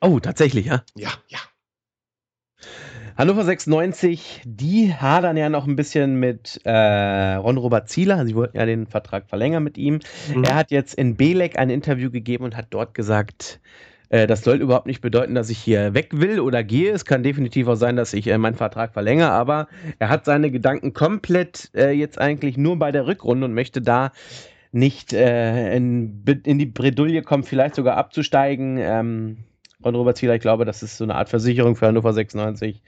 Oh, tatsächlich, ja? Ja, ja. Hannover 96, die hadern ja noch ein bisschen mit äh, Ron-Robert Zieler. Sie wollten ja den Vertrag verlängern mit ihm. Mhm. Er hat jetzt in Belek ein Interview gegeben und hat dort gesagt, das soll überhaupt nicht bedeuten, dass ich hier weg will oder gehe. Es kann definitiv auch sein, dass ich äh, meinen Vertrag verlängere, aber er hat seine Gedanken komplett äh, jetzt eigentlich nur bei der Rückrunde und möchte da nicht äh, in, in, die Bredouille kommen, vielleicht sogar abzusteigen. Ähm, Robert Zieler, ich glaube, das ist so eine Art Versicherung für Hannover 96.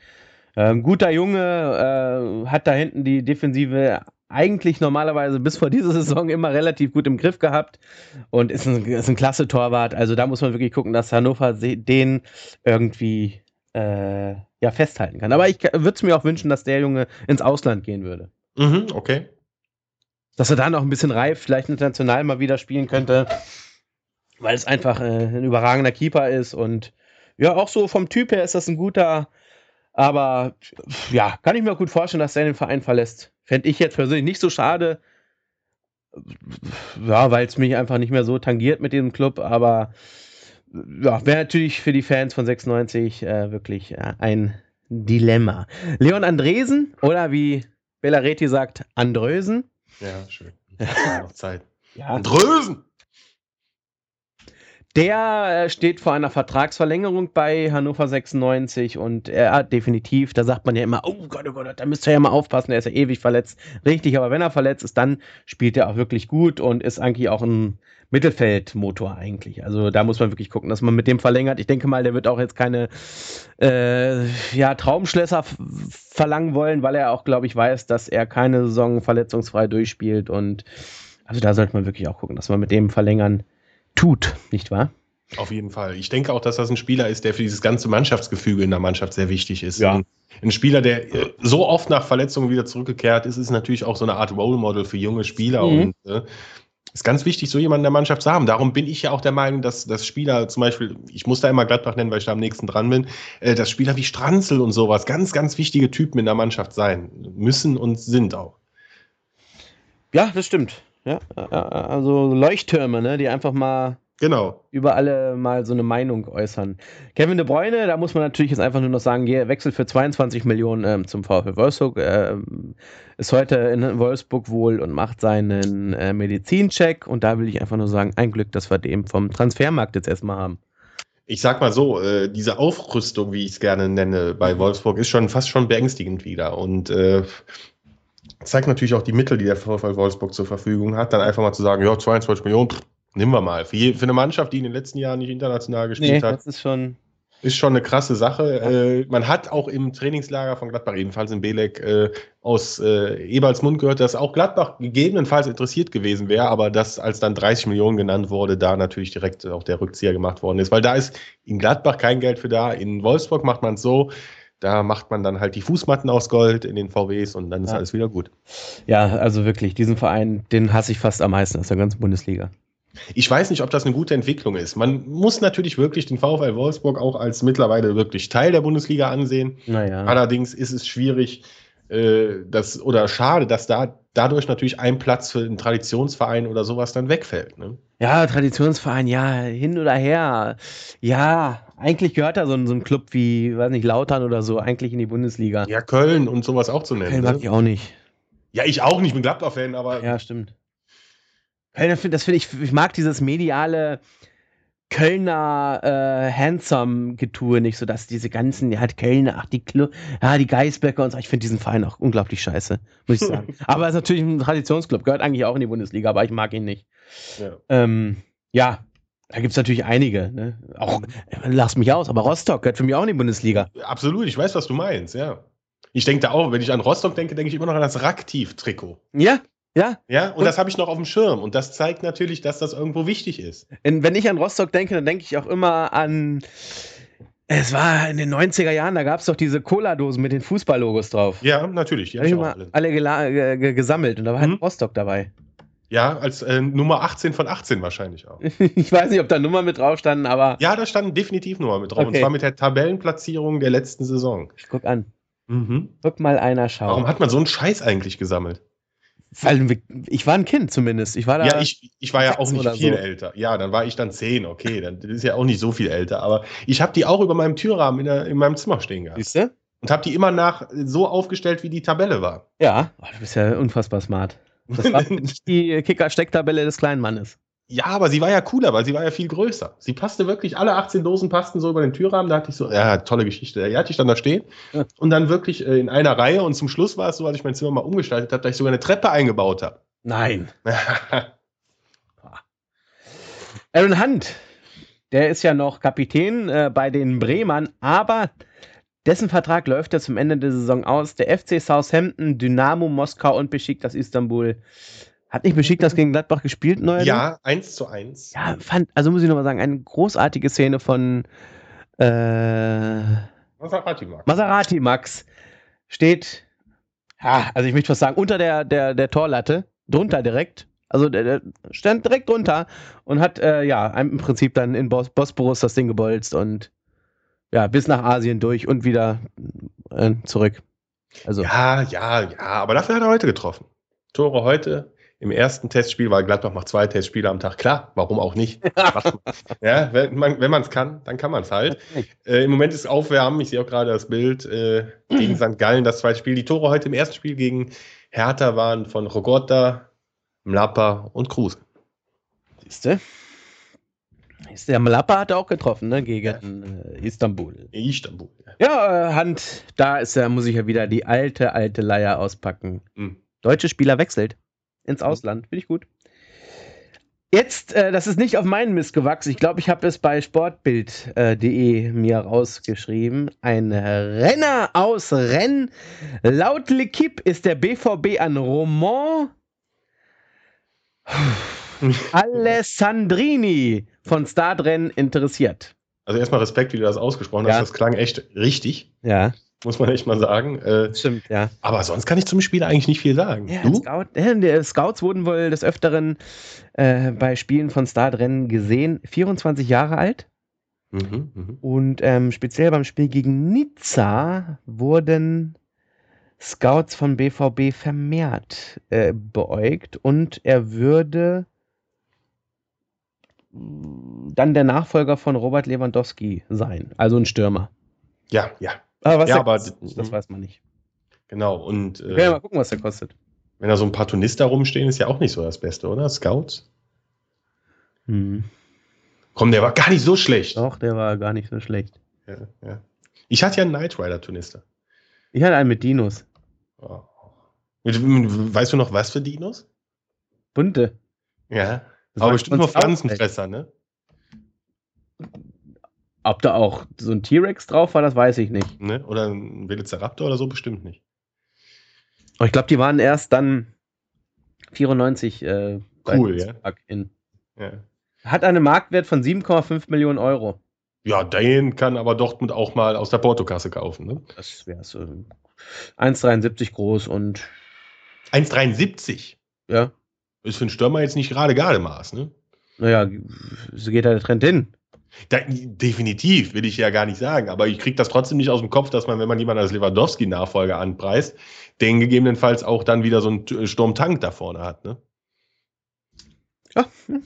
Ähm, guter Junge, äh, hat da hinten die Defensive eigentlich normalerweise bis vor dieser Saison immer relativ gut im Griff gehabt und ist ein, ist ein klasse Torwart. Also da muss man wirklich gucken, dass Hannover den irgendwie äh, ja, festhalten kann. Aber ich würde es mir auch wünschen, dass der Junge ins Ausland gehen würde. Mhm, okay. Dass er da noch ein bisschen reif, vielleicht international mal wieder spielen könnte, weil es einfach äh, ein überragender Keeper ist und ja, auch so vom Typ her ist das ein guter, aber ja, kann ich mir gut vorstellen, dass er den Verein verlässt. Fände ich jetzt persönlich nicht so schade. Ja, weil es mich einfach nicht mehr so tangiert mit dem Club, aber ja, wäre natürlich für die Fans von 96 äh, wirklich äh, ein Dilemma. Leon Andresen oder wie Bellareti sagt, Andrösen. Ja, schön. noch Zeit. Ja. Andrösen! Der äh, steht vor einer Vertragsverlängerung bei Hannover 96 und er hat definitiv, da sagt man ja immer, oh Gott, oh Gott, da müsst ihr ja mal aufpassen, er ist ja ewig verletzt. Richtig, aber wenn er verletzt ist, dann spielt er auch wirklich gut und ist eigentlich auch ein Mittelfeldmotor eigentlich. Also da muss man wirklich gucken, dass man mit dem verlängert. Ich denke mal, der wird auch jetzt keine äh, ja, Traumschlösser verlangen wollen, weil er auch, glaube ich, weiß, dass er keine Saison verletzungsfrei durchspielt und also da sollte man wirklich auch gucken, dass man mit dem verlängern tut, nicht wahr? Auf jeden Fall. Ich denke auch, dass das ein Spieler ist, der für dieses ganze Mannschaftsgefüge in der Mannschaft sehr wichtig ist. Ja. Ein, ein Spieler, der äh, so oft nach Verletzungen wieder zurückgekehrt ist, ist natürlich auch so eine Art Role Model für junge Spieler Mhm. und äh, ist ganz wichtig, so jemanden in der Mannschaft zu haben. Darum bin ich ja auch der Meinung, dass, dass Spieler zum Beispiel, ich muss da immer Gladbach nennen, weil ich da am nächsten dran bin, äh, dass Spieler wie Stranzel und sowas ganz, ganz wichtige Typen in der Mannschaft sein müssen und sind auch. Ja, das stimmt. Ja, äh, also Leuchttürme, ne, die einfach mal Genau. über alle mal so eine Meinung äußern. Kevin De Bruyne, da muss man natürlich jetzt einfach nur noch sagen, er wechselt für 22 Millionen ähm, zum VfL Wolfsburg, ähm, ist heute in Wolfsburg wohl und macht seinen äh, Medizincheck und da will ich einfach nur sagen, ein Glück, dass wir den vom Transfermarkt jetzt erstmal haben. Ich sag mal so, äh, diese Aufrüstung, wie ich es gerne nenne, bei Wolfsburg ist schon fast schon beängstigend wieder und äh, zeigt natürlich auch die Mittel, die der VfL Wolfsburg zur Verfügung hat, dann einfach mal zu sagen, ja, 22 Millionen, pff, nehmen wir mal. Für, für eine Mannschaft, die in den letzten Jahren nicht international gespielt hat, das ist schon. ist schon eine krasse Sache. Äh, man hat auch im Trainingslager von Gladbach, jedenfalls in Belek, äh, aus äh, Eberls Mund gehört, dass auch Gladbach gegebenenfalls interessiert gewesen wäre, aber dass als dann 30 Millionen genannt wurde, da natürlich direkt auch der Rückzieher gemacht worden ist. Weil da ist in Gladbach kein Geld für da. In Wolfsburg macht man es so, da macht man dann halt die Fußmatten aus Gold in den VWs und dann ist Ja. alles wieder gut. Ja, also wirklich, diesen Verein, den hasse ich fast am meisten aus der ganzen Bundesliga. Ich weiß nicht, ob das eine gute Entwicklung ist. Man muss natürlich wirklich den VfL Wolfsburg auch als mittlerweile wirklich Teil der Bundesliga ansehen. Naja. Allerdings ist es schwierig, äh, das, oder schade, dass da dadurch natürlich ein Platz für einen Traditionsverein oder sowas dann wegfällt. Ne? Ja, Traditionsverein, ja, hin oder her. Ja, eigentlich gehört da so ein, so ein Club wie, weiß nicht, Lautern oder so, eigentlich in die Bundesliga. Ja, Köln und sowas auch zu nennen. Köln mag Ne? ich auch nicht. Ja, ich auch nicht, ich bin Gladbach-Fan, aber Ja, stimmt. Köln, das finde find ich, ich mag dieses mediale Kölner äh, Handsome-Getue nicht, so dass diese ganzen, ja, die Kölner, ach, die, Klu ja, die Geisberger und so, ich finde diesen Verein auch unglaublich scheiße, muss ich sagen. aber es ist natürlich ein Traditionsclub, gehört eigentlich auch in die Bundesliga, aber ich mag ihn nicht. ja. Ähm, ja, da gibt es natürlich einige. Ne? Auch, lass mich aus, aber Rostock gehört für mich auch in die Bundesliga. absolut, ich weiß, was du meinst, ja. Ich denke da auch, wenn ich an Rostock denke, denke ich immer noch an das Raktiv-Trikot. Ja, ja. Ja, und, Und- das habe ich noch auf dem Schirm. Und das zeigt natürlich, dass das irgendwo wichtig ist. Wenn ich an Rostock denke, dann denke ich auch immer an. Es war in den 90er Jahren, da gab es doch diese Cola-Dosen mit den Fußballlogos drauf. Ja, natürlich. Die Da hab hab ich ich auch mal alle. gesammelt und da war halt Mhm. Rostock dabei. Ja, als äh, Nummer 18 von 18 wahrscheinlich auch. Ich weiß nicht, ob da Nummern mit drauf standen, aber Ja, da standen definitiv Nummer mit drauf. Und Okay. zwar mit der Tabellenplatzierung der letzten Saison. ich guck an. Mhm. Guck mal einer schauen. Warum hat man so einen Scheiß eigentlich gesammelt? Weil ich war ein Kind zumindest. Ich war da. Ja, ich, ich war ja auch nicht viel so. älter. Ja, dann war ich dann 10, okay. Dann das ist ja auch nicht so viel älter. Aber ich habe die auch über meinem Türrahmen in, der, in meinem Zimmer stehen gehabt. Siehst du? Und habe die immer nach so aufgestellt, wie die Tabelle war. Ja. Oh, du bist ja unfassbar smart. Das war nicht die Kicker-Stecktabelle des kleinen Mannes. Ja, aber sie war ja cooler, weil sie war ja viel größer. Sie passte wirklich, alle 18 Dosen passten so über den Türrahmen. Da hatte ich so, ja, tolle Geschichte. Die hatte ich dann da stehen. Ja. Und dann wirklich äh, in einer Reihe. Und zum Schluss war es so, als ich mein Zimmer mal umgestaltet habe, dass ich sogar eine Treppe eingebaut habe. Nein. Aaron Hunt, der ist ja noch Kapitän äh, bei den Bremern, aber dessen Vertrag läuft ja zum Ende der Saison aus. Der FC Southampton, Dynamo Moskau und Besiktas Istanbul. Hat nicht Besiktas gegen Gladbach gespielt neuerdings? ja, eins zu eins. Ja, fand, also muss ich nochmal sagen, eine großartige Szene von äh, Maserati mag. Maserati Max. Steht, ja, also ich möchte was sagen, unter der, der, der Torlatte, drunter direkt. Also der, der stand direkt drunter und hat äh, ja im Prinzip dann in Bos Bosporus das Ding gebolzt und ja, bis nach Asien durch und wieder äh, zurück. Also, Ja, ja, ja, aber dafür hat er heute getroffen. Tore heute Im ersten Testspiel, weil Gladbach macht zwei Testspiele am Tag. Klar, warum auch nicht? ja, wenn man es kann, dann kann man es halt. Äh, Im Moment ist Aufwärmen, ich sehe auch gerade das Bild, äh, gegen St. Gallen, das zweite Spiel. Die Tore heute im ersten Spiel gegen Hertha waren von Rogotta, Mlappa und Kruse. Siehst du? Der Mlappa hat er auch getroffen, ne, gegen äh, Istanbul. Istanbul. Ja, äh, Hand, da ist er, muss ich ja wieder die alte, alte Leier auspacken. Mhm. Deutsche Spieler wechselt ins Ausland. Finde ich gut. Jetzt, äh, das ist nicht auf meinen Mist gewachsen. Ich glaube, ich habe es bei sportbild.de äh, mir rausgeschrieben. Ein Renner aus Rennes. Laut L'Equipe ist der BVB an Roman Alessandrini von Startrennen interessiert. Also erstmal Respekt, wie du das ausgesprochen hast. Das klang echt richtig. Ja. Muss man echt mal sagen. Äh, Stimmt, ja. Aber sonst kann ich zum Spiel eigentlich nicht viel sagen. Ja, du? Scout, äh, Scouts wurden wohl des Öfteren äh, bei Spielen von Startrennen gesehen. 24 Jahre alt. Mhm, mh. Und ähm, speziell beim Spiel gegen Nizza wurden Scouts von BVB vermehrt äh, beäugt und er würde dann der Nachfolger von Robert Lewandowski sein, also ein Stürmer. Ja, ja. Aber was ja, aber, kostet, das weiß man nicht. Genau, und. Äh, ja, mal gucken, was der kostet. Wenn da so ein paar Tunister rumstehen, ist ja auch nicht so das Beste, oder? Scouts? Hm. Komm, der war gar nicht so schlecht. Doch, der war gar nicht so schlecht. Ja, ja. Ich hatte ja einen Knight Rider Tunister. Ich hatte einen mit Dinos. Oh. Weißt du noch, was für Dinos? Bunte. Ja. Das Aber bestimmt nur Pflanzenfresser, ne? Ob da auch so ein T-Rex drauf war, das weiß ich nicht. Ne? Oder ein Velociraptor oder so, bestimmt nicht. Aber ich glaube, die waren erst dann 94 äh, cool, ja. Ja. Hat einen Marktwert von 7,5 Millionen Euro. Ja, den kann aber Dortmund auch mal aus der Portokasse kaufen. Ne? Das wäre so 1,73 groß und 1,73? Ja. Ist für einen Stürmer jetzt nicht gerade Gardemaß, ne? Naja, so geht da der Trend hin. Da, definitiv, will ich ja gar nicht sagen. Aber ich kriege das trotzdem nicht aus dem Kopf, dass man, wenn man jemanden als Lewandowski-Nachfolger anpreist, den gegebenenfalls auch dann wieder so einen Sturmtank da vorne hat. Ne? Ja.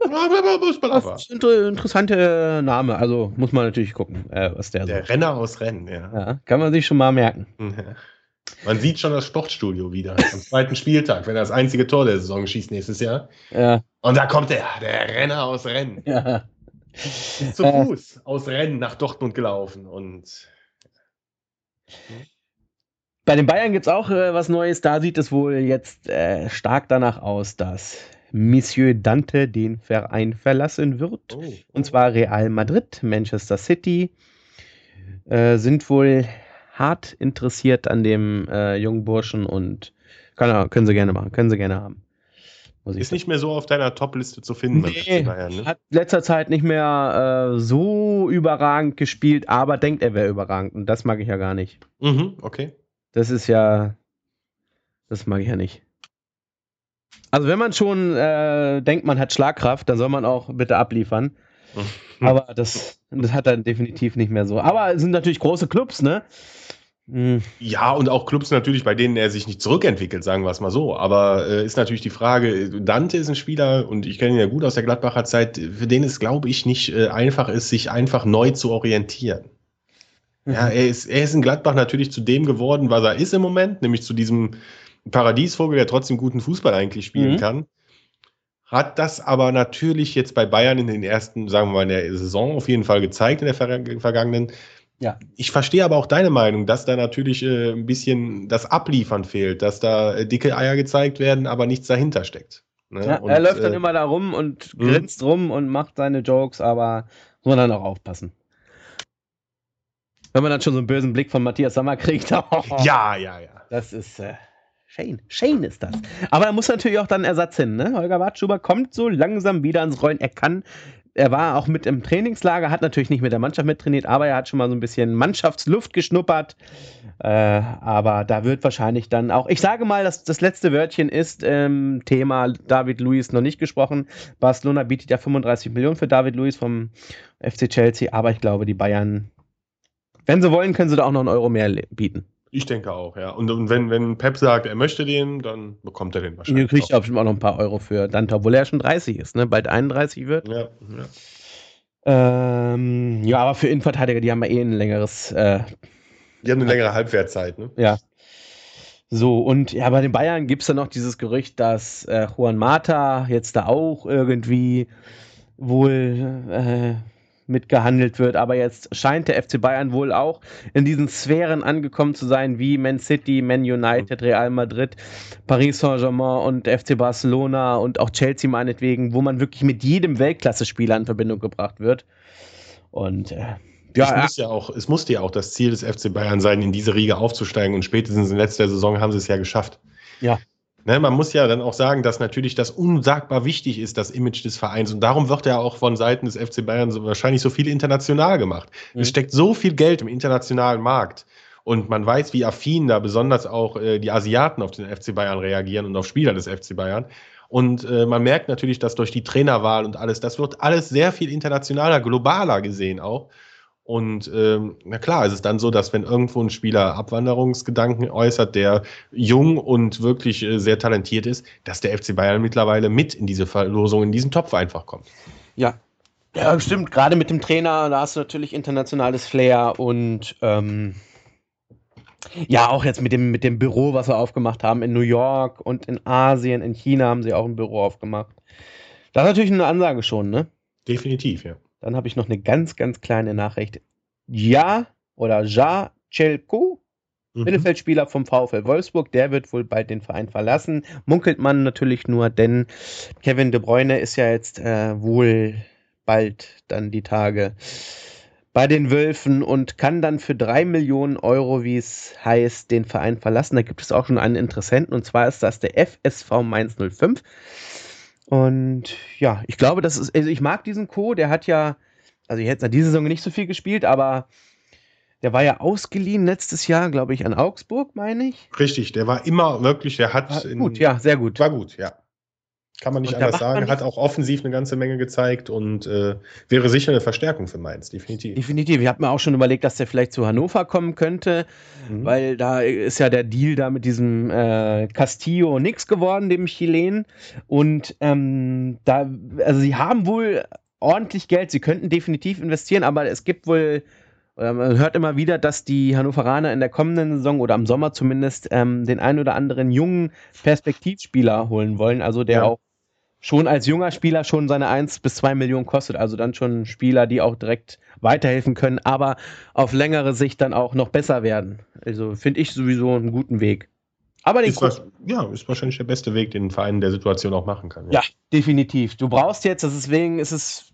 das ist ein interessanter Name. Also muss man natürlich gucken, äh, was der, der so. Renner aus Rennen, ja. ja. Kann man sich schon mal merken. Ja. Man sieht schon das Sportstudio wieder am zweiten Spieltag, wenn er das einzige Tor der Saison schießt nächstes Jahr. Ja. Und da kommt er, der Renner aus Rennen. Ja. Zu. Fuß aus Rennen nach Dortmund gelaufen und. Bei den Bayern gibt es auch äh, was Neues. Da sieht es wohl jetzt äh, stark danach aus, dass Monsieur Dante den Verein verlassen wird. Oh. Und zwar Real Madrid, Manchester City äh, sind wohl hart interessiert an dem äh, jungen Burschen und kann, können sie gerne machen, können sie gerne haben. Ist nicht mehr so auf deiner Top-Liste zu finden. Nee, Bayern, ne? Hat letzter Zeit nicht mehr äh, so überragend gespielt, aber denkt, er wäre überragend. Und das mag ich ja gar nicht. Mhm, okay. Das ist ja. Das mag ich ja nicht. Also, wenn man schon äh, denkt, man hat Schlagkraft, dann soll man auch bitte abliefern. Mhm. Aber das, das hat er definitiv nicht mehr so. Aber es sind natürlich große Clubs, ne? Hm. Ja, und auch Clubs natürlich, bei denen er sich nicht zurückentwickelt, sagen wir es mal so. Aber äh, ist natürlich die Frage, Dante ist ein Spieler und ich kenne ihn ja gut aus der Gladbacher Zeit, für den es, glaube ich, nicht äh, einfach ist, sich einfach neu zu orientieren. Mhm. Ja, er ist, er ist in Gladbach natürlich zu dem geworden, was er ist im Moment, nämlich zu diesem Paradiesvogel, der trotzdem guten Fußball eigentlich spielen mhm. kann. Hat das aber natürlich jetzt bei Bayern in den ersten, sagen wir mal, in der Saison auf jeden Fall gezeigt, in der vergangenen ja. Ich verstehe aber auch deine Meinung, dass da natürlich äh, ein bisschen das Abliefern fehlt, dass da äh, dicke Eier gezeigt werden, aber nichts dahinter steckt. Ne? Ja, und, er läuft dann äh, immer da rum und mhm. grinst rum und macht seine Jokes, aber muss man dann auch aufpassen. Wenn man dann schon so einen bösen Blick von Matthias Sommer kriegt. Oh, ja, ja, ja. Das ist äh, Shane. Shane ist das. Aber da muss natürlich auch dann Ersatz hin. Ne? Holger Wartschuber kommt so langsam wieder ans Rollen. Er kann er war auch mit im Trainingslager, hat natürlich nicht mit der Mannschaft mittrainiert, aber er hat schon mal so ein bisschen Mannschaftsluft geschnuppert. Äh, aber da wird wahrscheinlich dann auch, ich sage mal, dass das letzte Wörtchen ist ähm, Thema David Luiz noch nicht gesprochen. Barcelona bietet ja 35 Millionen für David Luiz vom FC Chelsea, aber ich glaube, die Bayern, wenn sie wollen, können sie da auch noch einen Euro mehr bieten. Ich denke auch, ja. Und, und, wenn, wenn Pep sagt, er möchte den, dann bekommt er den wahrscheinlich. Du kriegst ja bestimmt auch noch ein paar Euro für Dante, obwohl er schon 30 ist, ne? Bald 31 wird. Ja, ja. Ähm, ja, aber für Innenverteidiger, die haben ja eh ein längeres. Äh, die haben eine längere Halbwertzeit, ne? Ja. So, und ja, bei den Bayern gibt es dann noch dieses Gerücht, dass äh, Juan Mata jetzt da auch irgendwie wohl äh, mitgehandelt wird. Aber jetzt scheint der FC Bayern wohl auch in diesen Sphären angekommen zu sein, wie Man City, Man United, Real Madrid, Paris Saint-Germain und FC Barcelona und auch Chelsea meinetwegen, wo man wirklich mit jedem Weltklasse-Spieler in Verbindung gebracht wird. Und äh, ja, es, muss ja auch, es musste ja auch das Ziel des FC Bayern sein, in diese Riege aufzusteigen. Und spätestens in letzter Saison haben sie es ja geschafft. Ja. Ne, man muss ja dann auch sagen, dass natürlich das unsagbar wichtig ist, das Image des Vereins. Und darum wird ja auch von Seiten des FC Bayern so, wahrscheinlich so viel international gemacht. Mhm. Es steckt so viel Geld im internationalen Markt. Und man weiß, wie affin da besonders auch äh, die Asiaten auf den FC Bayern reagieren und auf Spieler des FC Bayern. Und äh, man merkt natürlich, dass durch die Trainerwahl und alles, das wird alles sehr viel internationaler, globaler gesehen auch. Und ähm, na klar, es ist dann so, dass wenn irgendwo ein Spieler Abwanderungsgedanken äußert, der jung und wirklich äh, sehr talentiert ist, dass der FC Bayern mittlerweile mit in diese Verlosung, in diesen Topf einfach kommt. Ja. Ja, stimmt. Gerade mit dem Trainer, da hast du natürlich internationales Flair und ähm, ja, auch jetzt mit dem, mit dem Büro, was wir aufgemacht haben in New York und in Asien, in China haben sie auch ein Büro aufgemacht. Das ist natürlich eine Ansage schon, ne? Definitiv, ja. Dann habe ich noch eine ganz, ganz kleine Nachricht. Ja oder Ja Chelko, mhm. Mittelfeldspieler vom VfL Wolfsburg, der wird wohl bald den Verein verlassen. Munkelt man natürlich nur, denn Kevin De Bruyne ist ja jetzt äh, wohl bald dann die Tage bei den Wölfen und kann dann für drei Millionen Euro, wie es heißt, den Verein verlassen. Da gibt es auch schon einen Interessenten und zwar ist das der FSV Mainz 05. Und ja, ich glaube, das ist, also ich mag diesen Co, der hat ja, also ich hätte diese Saison nicht so viel gespielt, aber der war ja ausgeliehen letztes Jahr, glaube ich, an Augsburg, meine ich. Richtig, der war immer wirklich, der hat. War gut, ja, sehr gut. War gut, ja. Kann man nicht anders sagen. Hat auch offensiv eine ganze Menge gezeigt und äh, wäre sicher eine Verstärkung für Mainz, definitiv. Definitiv. Ich habe mir auch schon überlegt, dass der vielleicht zu Hannover kommen könnte, mhm. weil da ist ja der Deal da mit diesem äh, Castillo nix geworden, dem Chilen. Und ähm, da, also sie haben wohl ordentlich Geld, sie könnten definitiv investieren, aber es gibt wohl man hört immer wieder, dass die Hannoveraner in der kommenden Saison oder am Sommer zumindest ähm, den einen oder anderen jungen Perspektivspieler holen wollen, also der ja. auch schon als junger Spieler schon seine 1 bis 2 Millionen kostet. Also dann schon Spieler, die auch direkt weiterhelfen können, aber auf längere Sicht dann auch noch besser werden. Also finde ich sowieso einen guten Weg. Aber ist was, ja, ist wahrscheinlich der beste Weg, den ein Verein in der Situation auch machen kann. Ja, ja definitiv. Du brauchst jetzt, deswegen ist es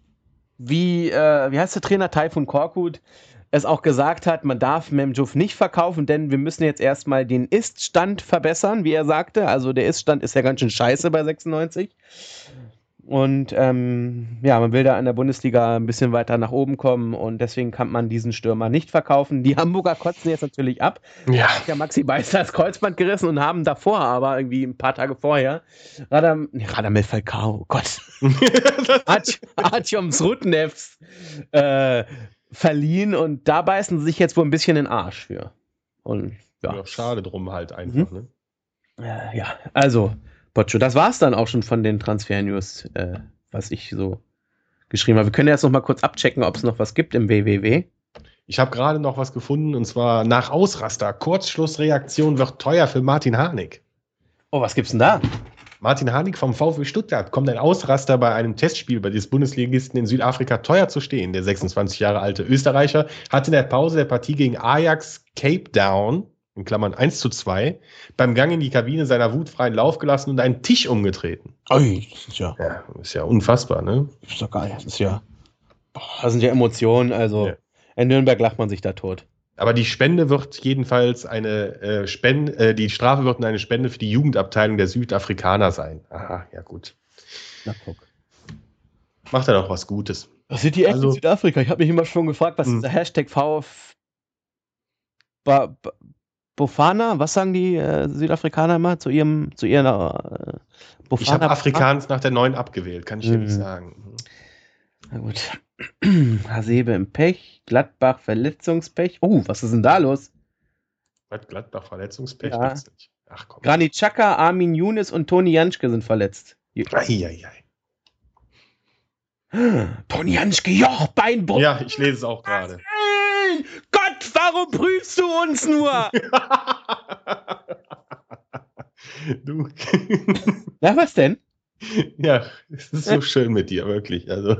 wie, äh, wie heißt der Trainer Taifun Korkut, es auch gesagt hat, man darf Memjuf nicht verkaufen, denn wir müssen jetzt erstmal den Ist-Stand verbessern, wie er sagte. Also der Ist-Stand ist ja ganz schön scheiße bei 96. Und ähm, ja, man will da in der Bundesliga ein bisschen weiter nach oben kommen und deswegen kann man diesen Stürmer nicht verkaufen. Die Hamburger kotzen jetzt natürlich ab. Ja. Der Maxi Beißler das Kreuzband gerissen und haben davor, aber irgendwie ein paar Tage vorher, Radam, Radamel Falcao, oh Gott, Artyom Srutnevs äh, verliehen und da beißen sie sich jetzt wohl ein bisschen den Arsch für. Und ja. ja schade drum halt einfach, mhm. ne? ja, also, Pocho, das war's dann auch schon von den Transfer-News, äh, was ich so geschrieben habe. Wir können jetzt noch mal kurz abchecken, ob es noch was gibt im WWW. Ich habe gerade noch was gefunden und zwar nach Ausraster. Kurzschlussreaktion wird teuer für Martin Harnik. Oh, was gibt's denn da? Martin Harnik vom VfB Stuttgart kommt ein Ausraster bei einem Testspiel bei des Bundesligisten in Südafrika teuer zu stehen. Der 26 Jahre alte Österreicher hat in der Pause der Partie gegen Ajax Cape Down, in Klammern 1 zu 2, beim Gang in die Kabine seiner Wut freien Lauf gelassen und einen Tisch umgetreten. Ui, das ist ja. ja ist ja unfassbar, ne? Das ist doch geil. Das ist ja. Boah, das sind ja Emotionen, also. Ja. In Nürnberg lacht man sich da tot. Aber die Spende wird jedenfalls eine äh, Spende, äh, die Strafe wird eine Spende für die Jugendabteilung der Südafrikaner sein. Aha, ja gut. Na guck. Macht er doch was Gutes. Was sind die echt also, in Südafrika? Ich habe mich immer schon gefragt, was ist der Hashtag VF ba, ba, Bofana? Was sagen die äh, Südafrikaner immer zu ihrem, zu ihren äh, Bofana? Ich habe Afrikaans nach der neuen abgewählt, kann ich dir nicht mhm. sagen. Na gut. Hasebe im Pech, Gladbach Verletzungspech. Oh, was ist denn da los? Was, Gladbach Verletzungspech? Ja. Ach komm. Granit Xhaka, Armin Younes und Toni Janschke sind verletzt. Eieiei. Toni Janschke, Jochbeinbruch. Ja, ich lese es auch gerade. Gott, warum prüfst du uns nur? du. Na, was denn? ja, es ist so schön mit dir, wirklich. Also.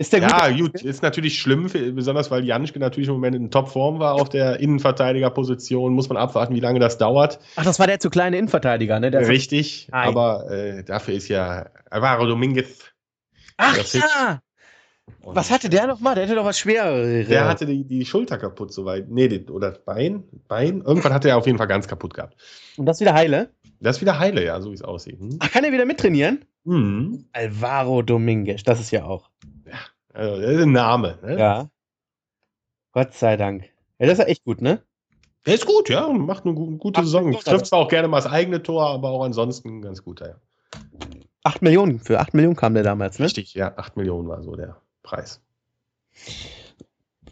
Ist der Ja, gut? gut, ist natürlich schlimm, für, besonders weil Janschke natürlich im Moment in Topform war auf der Innenverteidigerposition. Muss man abwarten, wie lange das dauert. Ach, das war der zu kleine Innenverteidiger, ne? Der Richtig, Nein. aber äh, dafür ist ja Alvaro Dominguez. Ach ja! Und Was hatte der noch mal? Der hatte doch was Schwereres. Der hatte die, die Schulter kaputt soweit. Nee, die, oder das Bein. Bein. Irgendwann hat er auf jeden Fall ganz kaputt gehabt. Und das wieder heile? Das ist wieder heile, ja, so wie es aussieht. Hm? Ach, kann er wieder mittrainieren? Mhm. Alvaro Dominguez, das ist ja auch. Also, das ist ein Name. Ne? Ja. Gott sei Dank. Ja, das ist ja echt gut, ne? Der ist gut, ja. Macht eine gu- gute Ach, Saison. Trifft zwar auch gerne mal das eigene Tor, aber auch ansonsten ganz gut. Ja. 8 Millionen. Für 8 Millionen kam der damals, ne? Richtig, ja. 8 Millionen war so der Preis.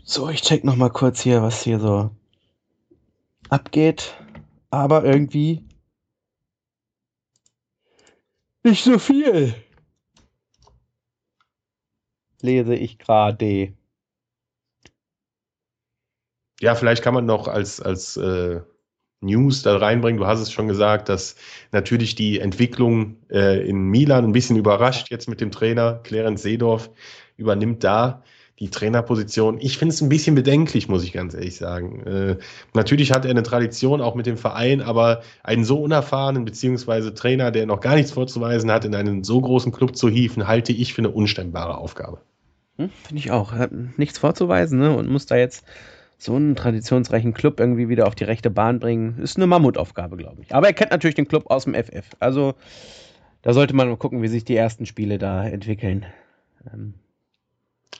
So, ich check noch mal kurz hier, was hier so abgeht. Aber irgendwie nicht so viel. Lese ich gerade. Ja, vielleicht kann man noch als, als äh, News da reinbringen. Du hast es schon gesagt, dass natürlich die Entwicklung äh, in Milan ein bisschen überrascht jetzt mit dem Trainer. Clarence Seedorf übernimmt da die Trainerposition. Ich finde es ein bisschen bedenklich, muss ich ganz ehrlich sagen. Äh, natürlich hat er eine Tradition auch mit dem Verein, aber einen so unerfahrenen beziehungsweise Trainer, der noch gar nichts vorzuweisen hat, in einen so großen Club zu hieven, halte ich für eine unstemmbare Aufgabe. Hm, Finde ich auch. Hat nichts vorzuweisen, ne? Und muss da jetzt so einen traditionsreichen Club irgendwie wieder auf die rechte Bahn bringen. Ist eine Mammutaufgabe, glaube ich. Aber er kennt natürlich den Club aus dem FF. Also da sollte man mal gucken, wie sich die ersten Spiele da entwickeln. Ähm,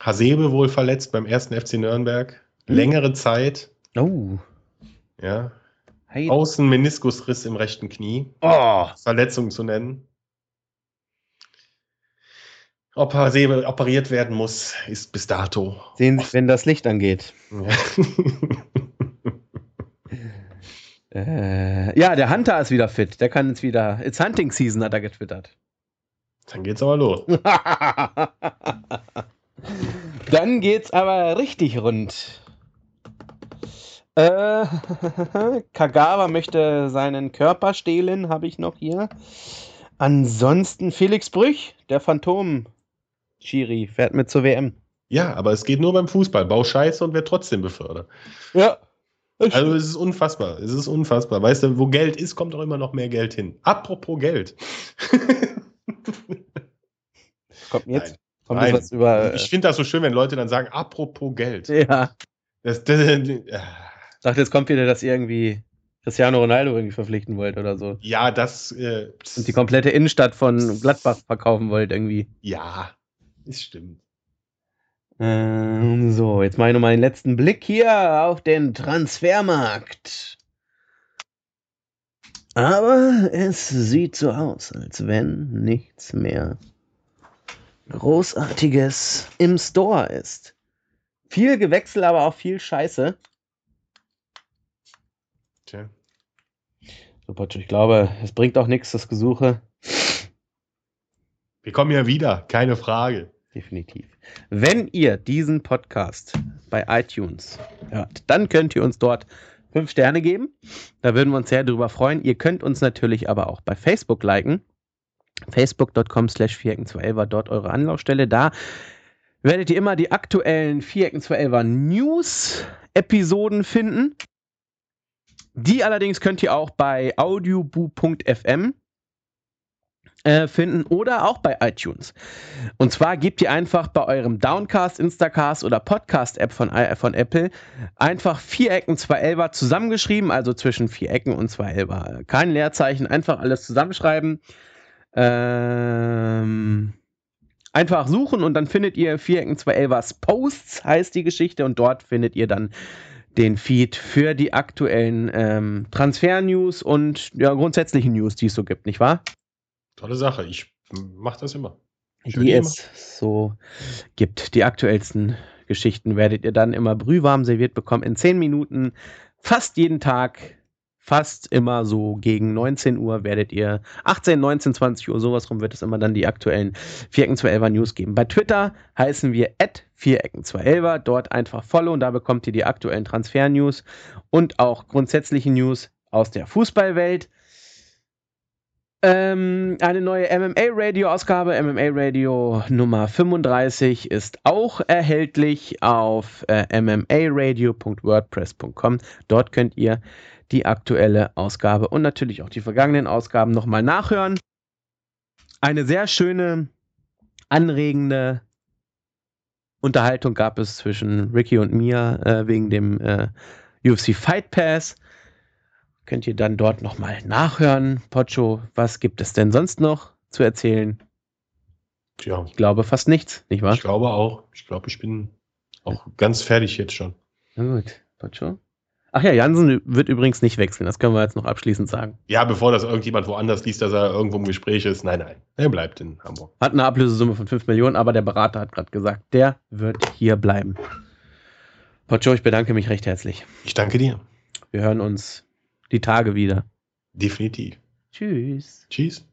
Hasebe wohl verletzt beim ersten FC Nürnberg. Hm. Längere Zeit. oh. Ja, Hey. Außenmeniskusriss im rechten Knie. Oh. Verletzung zu nennen. Ob Hasebe operiert werden muss, ist bis dato. Sehen Sie, wenn das Licht angeht. Ja. Äh, ja, der Hunter ist wieder fit. Der kann jetzt wieder. It's Hunting Season, hat er getwittert. Dann geht's aber los. Dann geht's aber richtig rund. Äh, Kagawa möchte seinen Körper stehlen, habe ich noch hier. Ansonsten Felix Brüch, der Phantom. Schiri fährt mit zur WM. Ja, aber es geht nur beim Fußball. Bau Scheiße und wird trotzdem befördert. Ja. Also es ist unfassbar. Es ist unfassbar. Weißt du, wo Geld ist, kommt auch immer noch mehr Geld hin. Apropos Geld. kommt jetzt Nein. Kommt Nein. was über. Ich finde das so schön, wenn Leute dann sagen, apropos Geld. Äh, ja. Das, das, äh, Sagt, jetzt kommt wieder, dass ihr irgendwie Cristiano Ronaldo irgendwie verpflichten wollt oder so. ja, das. Äh, Und die komplette Innenstadt von Gladbach verkaufen wollt irgendwie. ja, es stimmt. Ähm, so, jetzt mache ich noch mal den letzten Blick hier auf den Transfermarkt. Aber es sieht so aus, als wenn nichts mehr Großartiges im Store ist. Viel Gewechsel, aber auch viel Scheiße. Tja. So, Potsch, ich glaube, es bringt auch nichts, das Gesuche. Wir kommen ja wieder, keine Frage. Definitiv. Wenn ihr diesen Podcast bei iTunes hört, dann könnt ihr uns dort fünf Sterne geben. Da würden wir uns sehr drüber freuen. Ihr könnt uns natürlich aber auch bei Facebook liken. Facebook.com slash 4 war dort eure Anlaufstelle. Da werdet ihr immer die aktuellen 4 er News-Episoden finden. Die allerdings könnt ihr auch bei audioboo.fm äh, finden oder auch bei iTunes. Und zwar gebt ihr einfach bei eurem Downcast, Instacast oder Podcast-App von, von Apple einfach Vierecken 211 zusammengeschrieben, also zwischen Vierecken und 211. Kein Leerzeichen, einfach alles zusammenschreiben. Ähm, einfach suchen und dann findet ihr Vierecken 211 Posts, heißt die Geschichte, und dort findet ihr dann den Feed für die aktuellen ähm, Transfer-News und ja, grundsätzlichen News, die es so gibt, nicht wahr? Tolle Sache. Ich mache das immer. Schön die immer. es so gibt. Die aktuellsten Geschichten werdet ihr dann immer brühwarm serviert bekommen in 10 Minuten fast jeden Tag, fast immer so gegen 19 Uhr werdet ihr, 18, 19, 20 Uhr, sowas rum wird es immer dann die aktuellen Vierecken 211er News geben. Bei Twitter heißen wir at Vierecken 211er, dort einfach follow und da bekommt ihr die aktuellen Transfer-News und auch grundsätzliche News aus der Fußballwelt. Ähm, eine neue MMA-Radio-Ausgabe, MMA-Radio Nummer 35, ist auch erhältlich auf äh, mmaradio.wordpress.com. Dort könnt ihr die aktuelle Ausgabe und natürlich auch die vergangenen Ausgaben nochmal nachhören. Eine sehr schöne, anregende Unterhaltung gab es zwischen Ricky und mir äh, wegen dem äh, UFC Fight Pass. Könnt ihr dann dort nochmal nachhören. Pocho, was gibt es denn sonst noch zu erzählen? Tja. Ich glaube fast nichts, nicht wahr? Ich glaube auch. Ich glaube, ich bin auch ganz fertig jetzt schon. Na gut, Pocho. Ach ja, Jansen wird übrigens nicht wechseln. Das können wir jetzt noch abschließend sagen. Ja, bevor das irgendjemand woanders liest, dass er irgendwo im Gespräch ist. Nein, nein. Er bleibt in Hamburg. Hat eine Ablösesumme von 5 Millionen, aber der Berater hat gerade gesagt, der wird hier bleiben. Pocho, ich bedanke mich recht herzlich. Ich danke dir. Wir hören uns die Tage wieder. Definitiv. Tschüss. Tschüss.